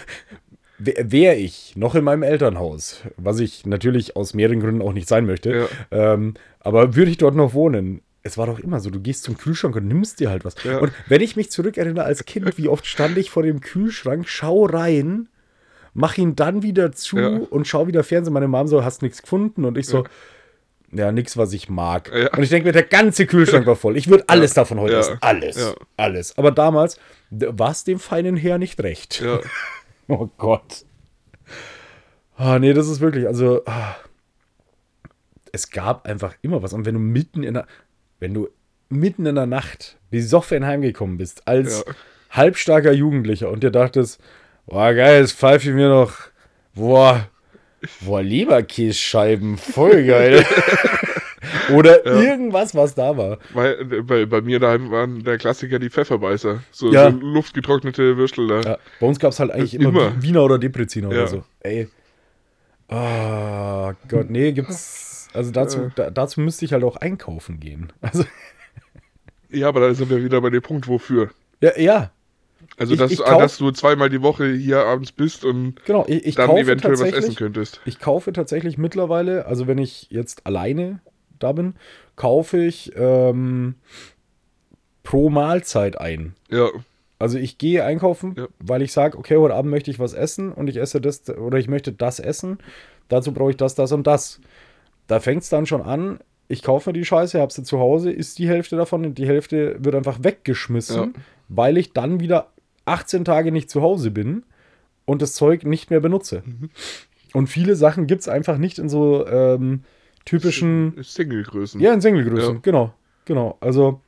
wäre ich noch in meinem Elternhaus, was ich natürlich aus mehreren Gründen auch nicht sein möchte, ja. ähm, aber würde ich dort noch wohnen, es war doch immer so, du gehst zum Kühlschrank und nimmst dir halt was. Ja. Und wenn ich mich zurückerinnere als Kind, wie oft stand ich vor dem Kühlschrank, schau rein, mach ihn dann wieder zu ja. und schau wieder Fernsehen. Meine Mom so, hast nichts gefunden? Und ich so, ja, ja nichts, was ich mag. Und ich denke mir, der ganze Kühlschrank war voll. Ich würde alles davon heute essen. Alles. Alles. Aber damals war es dem feinen Herr nicht recht. Ja. Oh Gott. Ah, nee, das ist wirklich, also. Ah, es gab einfach immer was. Und wenn du mitten in der, wenn du mitten in der Nacht besoffen heimgekommen bist, als ja. halbstarker Jugendlicher und dir dachtest, boah, geil, jetzt pfeife ich mir noch, boah, boah, Leberkässcheiben, voll geil. Oder ja. irgendwas, was da war. Weil bei, bei mir daheim waren der Klassiker die Pfefferbeißer. So, ja. so luftgetrocknete Würstel da. Ja. Bei uns gab es halt eigentlich immer, immer, Wiener oder Depreziner oder so. Ey. Oh Gott, nee, gibt's. Also dazu, da, dazu müsste ich halt auch einkaufen gehen. Also. Ja, aber da sind wir wieder bei dem Punkt, wofür. Ja, ja. Also, dass, ich, ich kauf, dass du zweimal die Woche hier abends bist und genau, ich, ich dann eventuell was essen könntest. Ich kaufe tatsächlich mittlerweile, also wenn ich jetzt alleine da bin, kaufe ich ähm, pro Mahlzeit ein. Ja. Also ich gehe einkaufen, ja. weil ich sage, okay, heute Abend möchte ich was essen und ich esse das oder ich möchte das essen. Dazu brauche ich das, das und das. Da fängt es dann schon an. Ich kaufe mir die Scheiße, habe sie zu Hause, ist die Hälfte davon und die Hälfte wird einfach weggeschmissen, ja. weil ich dann wieder 18 Tage nicht zu Hause bin und das Zeug nicht mehr benutze. Mhm. Und viele Sachen gibt es einfach nicht in so ähm, typischen. Single-Größen. Ja, in Single-Größen, ja. genau. Genau. Also,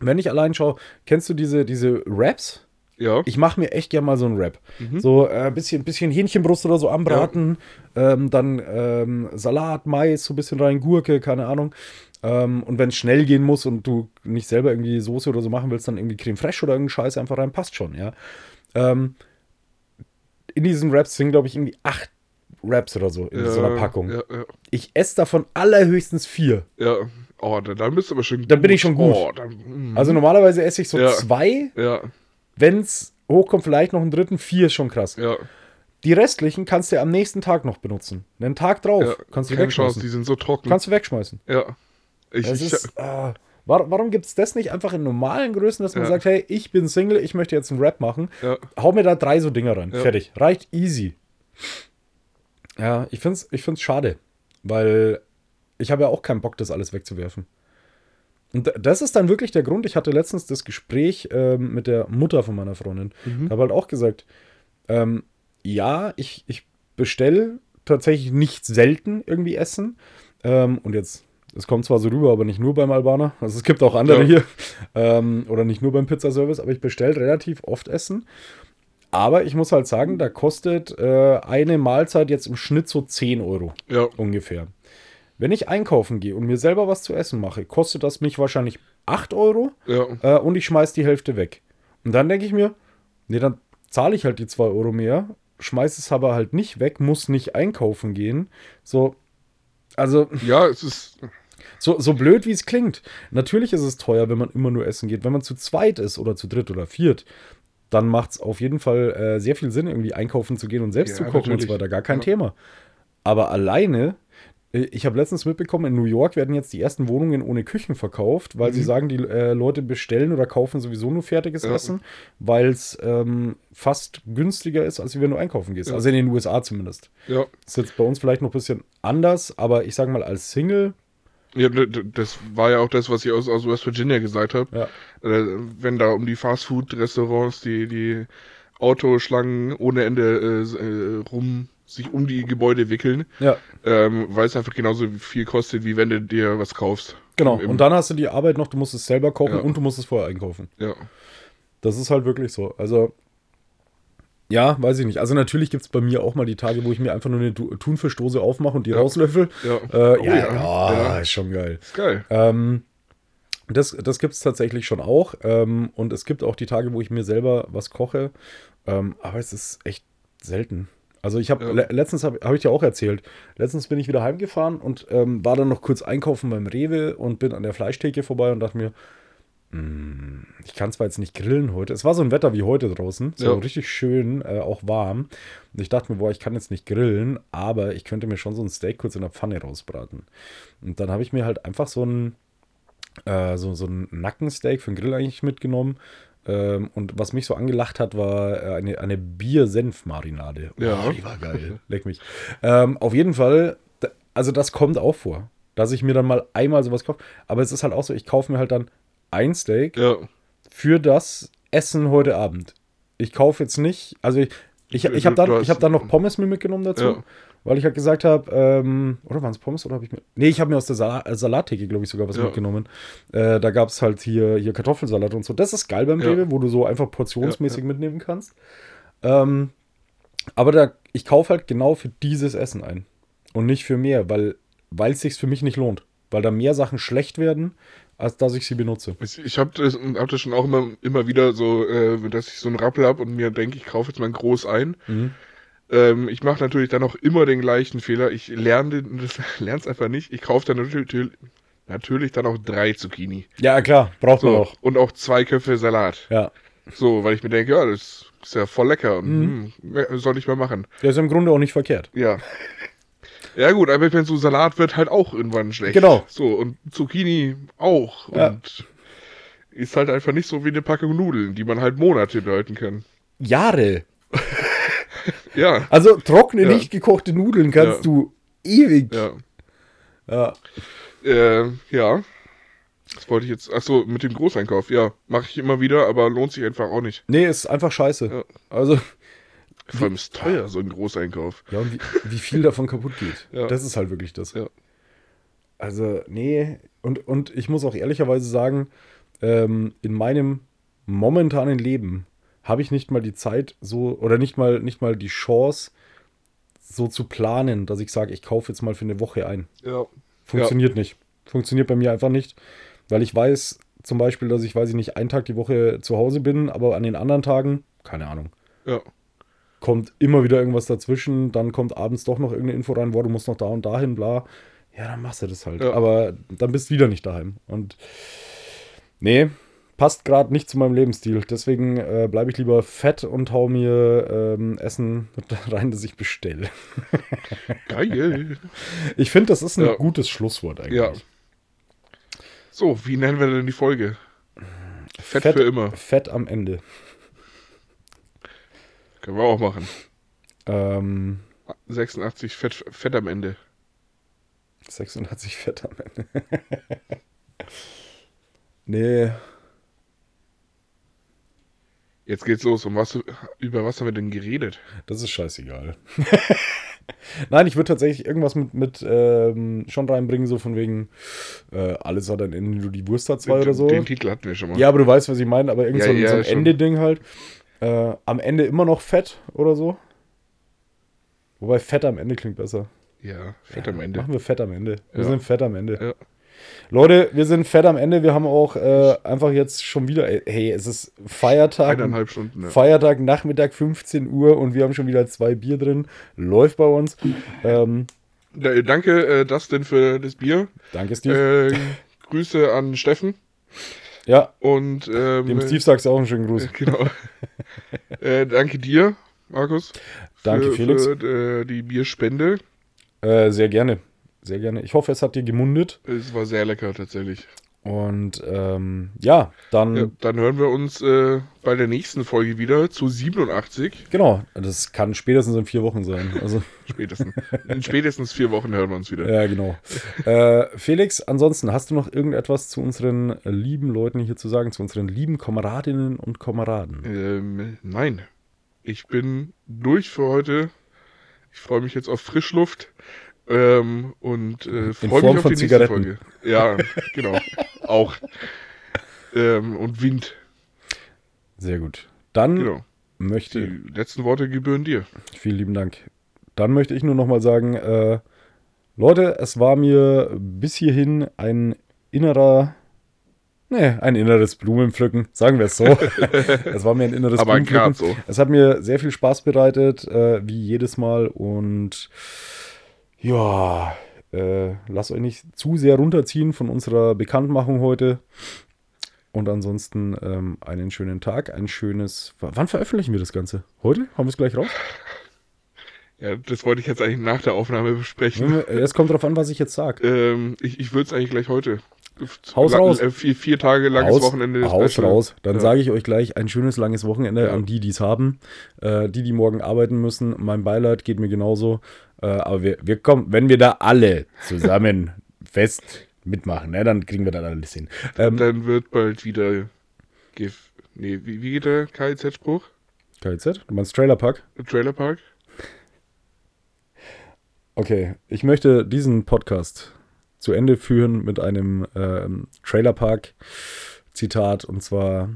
wenn ich allein schaue, kennst du diese, diese Raps? Ja. Ich mache mir echt gerne mal so einen Rap. Mhm. So ein äh, bisschen, bisschen Hähnchenbrust oder so anbraten. Ja. Ähm, dann ähm, Salat, Mais, so ein bisschen rein, Gurke, keine Ahnung. Ähm, und wenn es schnell gehen muss und du nicht selber irgendwie Soße oder so machen willst, dann irgendwie Creme Fraiche oder irgendeinen Scheiß einfach rein, passt schon, ja. Ähm, in diesen Raps sind, glaube ich, irgendwie acht Wraps oder so in ja, so einer Packung. Ja, ja. Ich esse davon allerhöchstens vier. Ja. Oh, dann, dann bist du aber schon gut. Dann bin ich schon gut. Oh, dann, mm. also normalerweise esse ich so zwei. Ja. Wenn es hochkommt, vielleicht noch einen dritten. Vier ist schon krass. Ja. Die restlichen kannst du am nächsten Tag noch benutzen. Einen Tag drauf ja, kannst du wegschmeißen. Chance, die sind so trocken. Kannst du wegschmeißen. Ja. Ich, ich, ist, äh, warum warum gibt es das nicht einfach in normalen Größen, dass man ja. sagt, hey, ich bin Single, ich möchte jetzt einen Rap machen. Ja. Hau mir da drei so Dinger rein. Fertig. Reicht easy. Ja, ich finde es ich find's schade, weil ich habe ja auch keinen Bock, das alles wegzuwerfen. Und das ist dann wirklich der Grund. Ich hatte letztens das Gespräch ähm, mit der Mutter von meiner Freundin. Mhm. habe halt auch gesagt, ähm, ja, ich, ich bestelle tatsächlich nicht selten irgendwie Essen. Ähm, und jetzt, es kommt zwar so rüber, aber nicht nur beim Albaner. Also es gibt auch andere ja. hier. Ähm, oder nicht nur beim Pizzaservice, aber ich bestelle relativ oft Essen. Aber ich muss halt sagen, da kostet äh, eine Mahlzeit jetzt im Schnitt so 10 Euro ja. ungefähr. Wenn ich einkaufen gehe und mir selber was zu essen mache, kostet das mich wahrscheinlich 8 Euro ja. äh, und ich schmeiß die Hälfte weg. Und dann denke ich mir, nee, dann zahle ich halt die 2 Euro mehr, schmeiß es aber halt nicht weg, muss nicht einkaufen gehen. So, also. Ja, es ist. So, so blöd wie es klingt. Natürlich ist es teuer, wenn man immer nur essen geht. Wenn man zu zweit ist oder zu dritt oder viert, dann macht es auf jeden Fall äh, sehr viel Sinn, irgendwie einkaufen zu gehen und selbst ja, zu kochen natürlich. und so weiter. Gar kein ja. Thema. Aber alleine, äh, ich habe letztens mitbekommen, in New York werden jetzt die ersten Wohnungen ohne Küchen verkauft, weil mhm. sie sagen, die äh, Leute bestellen oder kaufen sowieso nur fertiges ja. Essen, weil es ähm, fast günstiger ist, als wenn du einkaufen gehst. Also in den USA zumindest. Ja. Ist jetzt bei uns vielleicht noch ein bisschen anders, aber ich sage mal, als Single Ja, das war ja auch das, was ich aus, aus West Virginia gesagt habe. Ja. Äh, wenn da um die Fastfood-Restaurants die, die Autoschlangen ohne Ende äh, äh, rum sich um die Gebäude wickeln. Ja. Ähm, weil es einfach genauso viel kostet, wie wenn du dir was kaufst. Genau. Und dann hast du die Arbeit noch, du musst es selber kochen ja. und du musst es vorher einkaufen. Ja. Das ist halt wirklich so. Also, ja, weiß ich nicht. Also natürlich gibt es bei mir auch mal die Tage, wo ich mir einfach nur eine Thunfischdose aufmache und die ja. rauslöffel. Ja. Äh, oh, ja, ja, ja, ist schon geil. Ist geil. Ähm, das, das gibt es tatsächlich schon auch. Ähm, und es gibt auch die Tage, wo ich mir selber was koche. Ähm, aber es ist echt selten. Also ich habe ja. le letztens habe hab ich dir auch erzählt. Letztens bin ich wieder heimgefahren und ähm, war dann noch kurz einkaufen beim Rewe und bin an der Fleischtheke vorbei und dachte mir, ich kann zwar jetzt nicht grillen heute. Es war so ein Wetter wie heute draußen, so ja. richtig schön, äh, auch warm. Und ich dachte mir, boah, ich kann jetzt nicht grillen, aber ich könnte mir schon so ein Steak kurz in der Pfanne rausbraten. Und dann habe ich mir halt einfach so ein äh, so, so ein Nackensteak für den Grill eigentlich mitgenommen. Ähm, und was mich so angelacht hat, war äh, eine, eine Bier-Senf-Marinade. Oh, ja. die war geil. Leck mich. Ähm, auf jeden Fall, also das kommt auch vor, dass ich mir dann mal einmal sowas kaufe. Aber es ist halt auch so, ich kaufe mir halt dann ein Steak ja. für das Essen heute Abend. Ich kaufe jetzt nicht, also ich, ich, ich habe dann, hab dann noch Pommes mir mitgenommen dazu. Ja weil ich halt gesagt habe, ähm, oder waren es Pommes oder habe ich mir. Nee, ich habe mir aus der Sal äh, Salattheke, glaube ich, sogar was ja. mitgenommen. Äh, da gab es halt hier, hier Kartoffelsalat und so. Das ist geil beim ja. Rewe, wo du so einfach portionsmäßig mitnehmen kannst. Ähm, aber da, ich kaufe halt genau für dieses Essen ein. Und nicht für mehr, weil es sich für mich nicht lohnt. Weil da mehr Sachen schlecht werden, als dass ich sie benutze. Ich habe das, hab das schon auch immer, immer wieder so, äh, dass ich so einen Rappel habe und mir denke, ich kaufe jetzt mal groß ein. Mhm. Ähm, ich mache natürlich dann auch immer den gleichen Fehler. Ich lerne es einfach nicht. Ich kaufe dann natürlich, natürlich dann auch drei Zucchini. Ja, klar, braucht so, man auch. Und auch zwei Köpfe Salat. Ja. So, weil ich mir denke, ja, das ist ja voll lecker und mhm. mh, hm, soll ich mal machen. Der ist im Grunde auch nicht verkehrt. Ja. Ja gut, aber wenn so Salat wird halt auch irgendwann schlecht. Genau. So, und Zucchini auch. Ja. Und ist halt einfach nicht so wie eine Packung Nudeln, die man halt Monate halten kann. Jahre. Ja. Also trockene, ja. nicht gekochte Nudeln kannst ja. du ewig. Ja. Ja. Äh, ja. Das wollte ich jetzt. Achso, mit dem Großeinkauf. Ja, mache ich immer wieder, aber lohnt sich einfach auch nicht. Nee, ist einfach scheiße. Ja. Also. Vor allem ist teuer, so ein Großeinkauf. Ja, und wie, wie viel davon kaputt geht. Ja. Das ist halt wirklich das. Ja. Also, nee. Und, und ich muss auch ehrlicherweise sagen, ähm, in meinem momentanen Leben habe ich nicht mal die Zeit so oder nicht mal, nicht mal die Chance, so zu planen, dass ich sage, ich kaufe jetzt mal für eine Woche ein. Ja. Funktioniert ja. nicht. Funktioniert bei mir einfach nicht, weil ich weiß zum Beispiel, dass ich, weiß ich nicht, einen Tag die Woche zu Hause bin, aber an den anderen Tagen, keine Ahnung. Ja. Kommt immer wieder irgendwas dazwischen, dann kommt abends doch noch irgendeine Info rein, wo du musst noch da und dahin, bla. Ja, dann machst du das halt. Ja. Aber dann bist du wieder nicht daheim. Und nee, passt gerade nicht zu meinem Lebensstil. Deswegen äh, bleibe ich lieber fett und hau mir ähm, Essen rein, das ich bestelle. Geil. Ich finde, das ist ein ja. gutes Schlusswort eigentlich. Ja. So, wie nennen wir denn die Folge? Fett, fett für immer. Fett am Ende. Können wir auch machen. Ähm, 86 Fett, Fett am Ende. 86 Fett am Ende. nee. Jetzt geht's los. Um was, über was haben wir denn geredet? Das ist scheißegal. Nein, ich würde tatsächlich irgendwas mit, mit ähm, schon reinbringen, so von wegen äh, alles hat ein Ende, nur die Wurst hat zwei den, oder so. Den Titel hatten wir schon mal. Ja, aber du weißt, was ich meine, aber irgend ja, so, ja, so ein Ende-Ding halt. Äh, am Ende immer noch fett oder so. Wobei fett am Ende klingt besser. Ja, fett am Ende. Machen wir fett am Ende. Wir sind fett am Ende. Ja. Leute, wir sind fett am Ende. Wir haben auch äh, einfach jetzt schon wieder, hey, es ist Feiertag. Eineinhalb Stunden. Ja. Feiertag, Nachmittag, 15 Uhr und wir haben schon wieder zwei Bier drin. Läuft bei uns. Ähm, ja, danke, äh, Dustin, für das Bier. Danke, Steve. Äh, Grüße an Steffen. Ja. Und ähm, dem Steve sagst du auch einen schönen Gruß. Genau. äh, danke dir, Markus. Danke, für, Felix. Für äh, die Bierspende. Äh, sehr gerne. Sehr gerne. Ich hoffe, es hat dir gemundet. Es war sehr lecker tatsächlich. Und ähm, ja, dann. Ja, dann hören wir uns äh, bei der nächsten Folge wieder zu 87. Genau, das kann spätestens in vier Wochen sein. Also. spätestens. In spätestens vier Wochen hören wir uns wieder. Ja, genau. äh, Felix, ansonsten, hast du noch irgendetwas zu unseren lieben Leuten hier zu sagen, zu unseren lieben Kameradinnen und Kameraden? Ähm, nein. Ich bin durch für heute. Ich freue mich jetzt auf Frischluft. Ähm, und äh, freue mich auf die nächste Zigaretten. Folge. Ja, genau. Auch. Ähm, und Wind. Sehr gut. Dann genau. möchte Die letzten Worte gebühren dir. Vielen lieben Dank. Dann möchte ich nur noch mal sagen, äh, Leute, es war mir bis hierhin ein innerer, ne, ein inneres Blumenpflücken, sagen wir es so. es war mir ein inneres Aber Blumenpflücken. So. Es hat mir sehr viel Spaß bereitet, äh, wie jedes Mal und ja, äh, lasst euch nicht zu sehr runterziehen von unserer Bekanntmachung heute. Und ansonsten ähm, einen schönen Tag, ein schönes. Wann veröffentlichen wir das Ganze? Heute? Haben wir es gleich raus? Ja, das wollte ich jetzt eigentlich nach der Aufnahme besprechen. Es kommt darauf an, was ich jetzt sage. Ähm, ich ich würde es eigentlich gleich heute. Haus raus. Äh, vier, vier, Tage langes Haus, Wochenende. Haus Special. raus. Dann ja. sage ich euch gleich ein schönes langes Wochenende ja. an die, die es haben. Äh, die, die morgen arbeiten müssen. Mein Beileid geht mir genauso. Äh, aber wir, wir kommen, wenn wir da alle zusammen fest mitmachen, ne, dann kriegen wir das alles hin. Ähm, dann wird bald wieder. Nee, wie, wie geht der KIZ-Spruch? KIZ? Du meinst Trailerpark? Trailerpark? Okay, ich möchte diesen Podcast zu Ende führen mit einem ähm, Trailerpark-Zitat und zwar: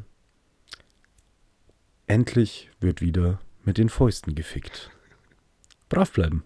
Endlich wird wieder mit den Fäusten gefickt. Brav bleiben.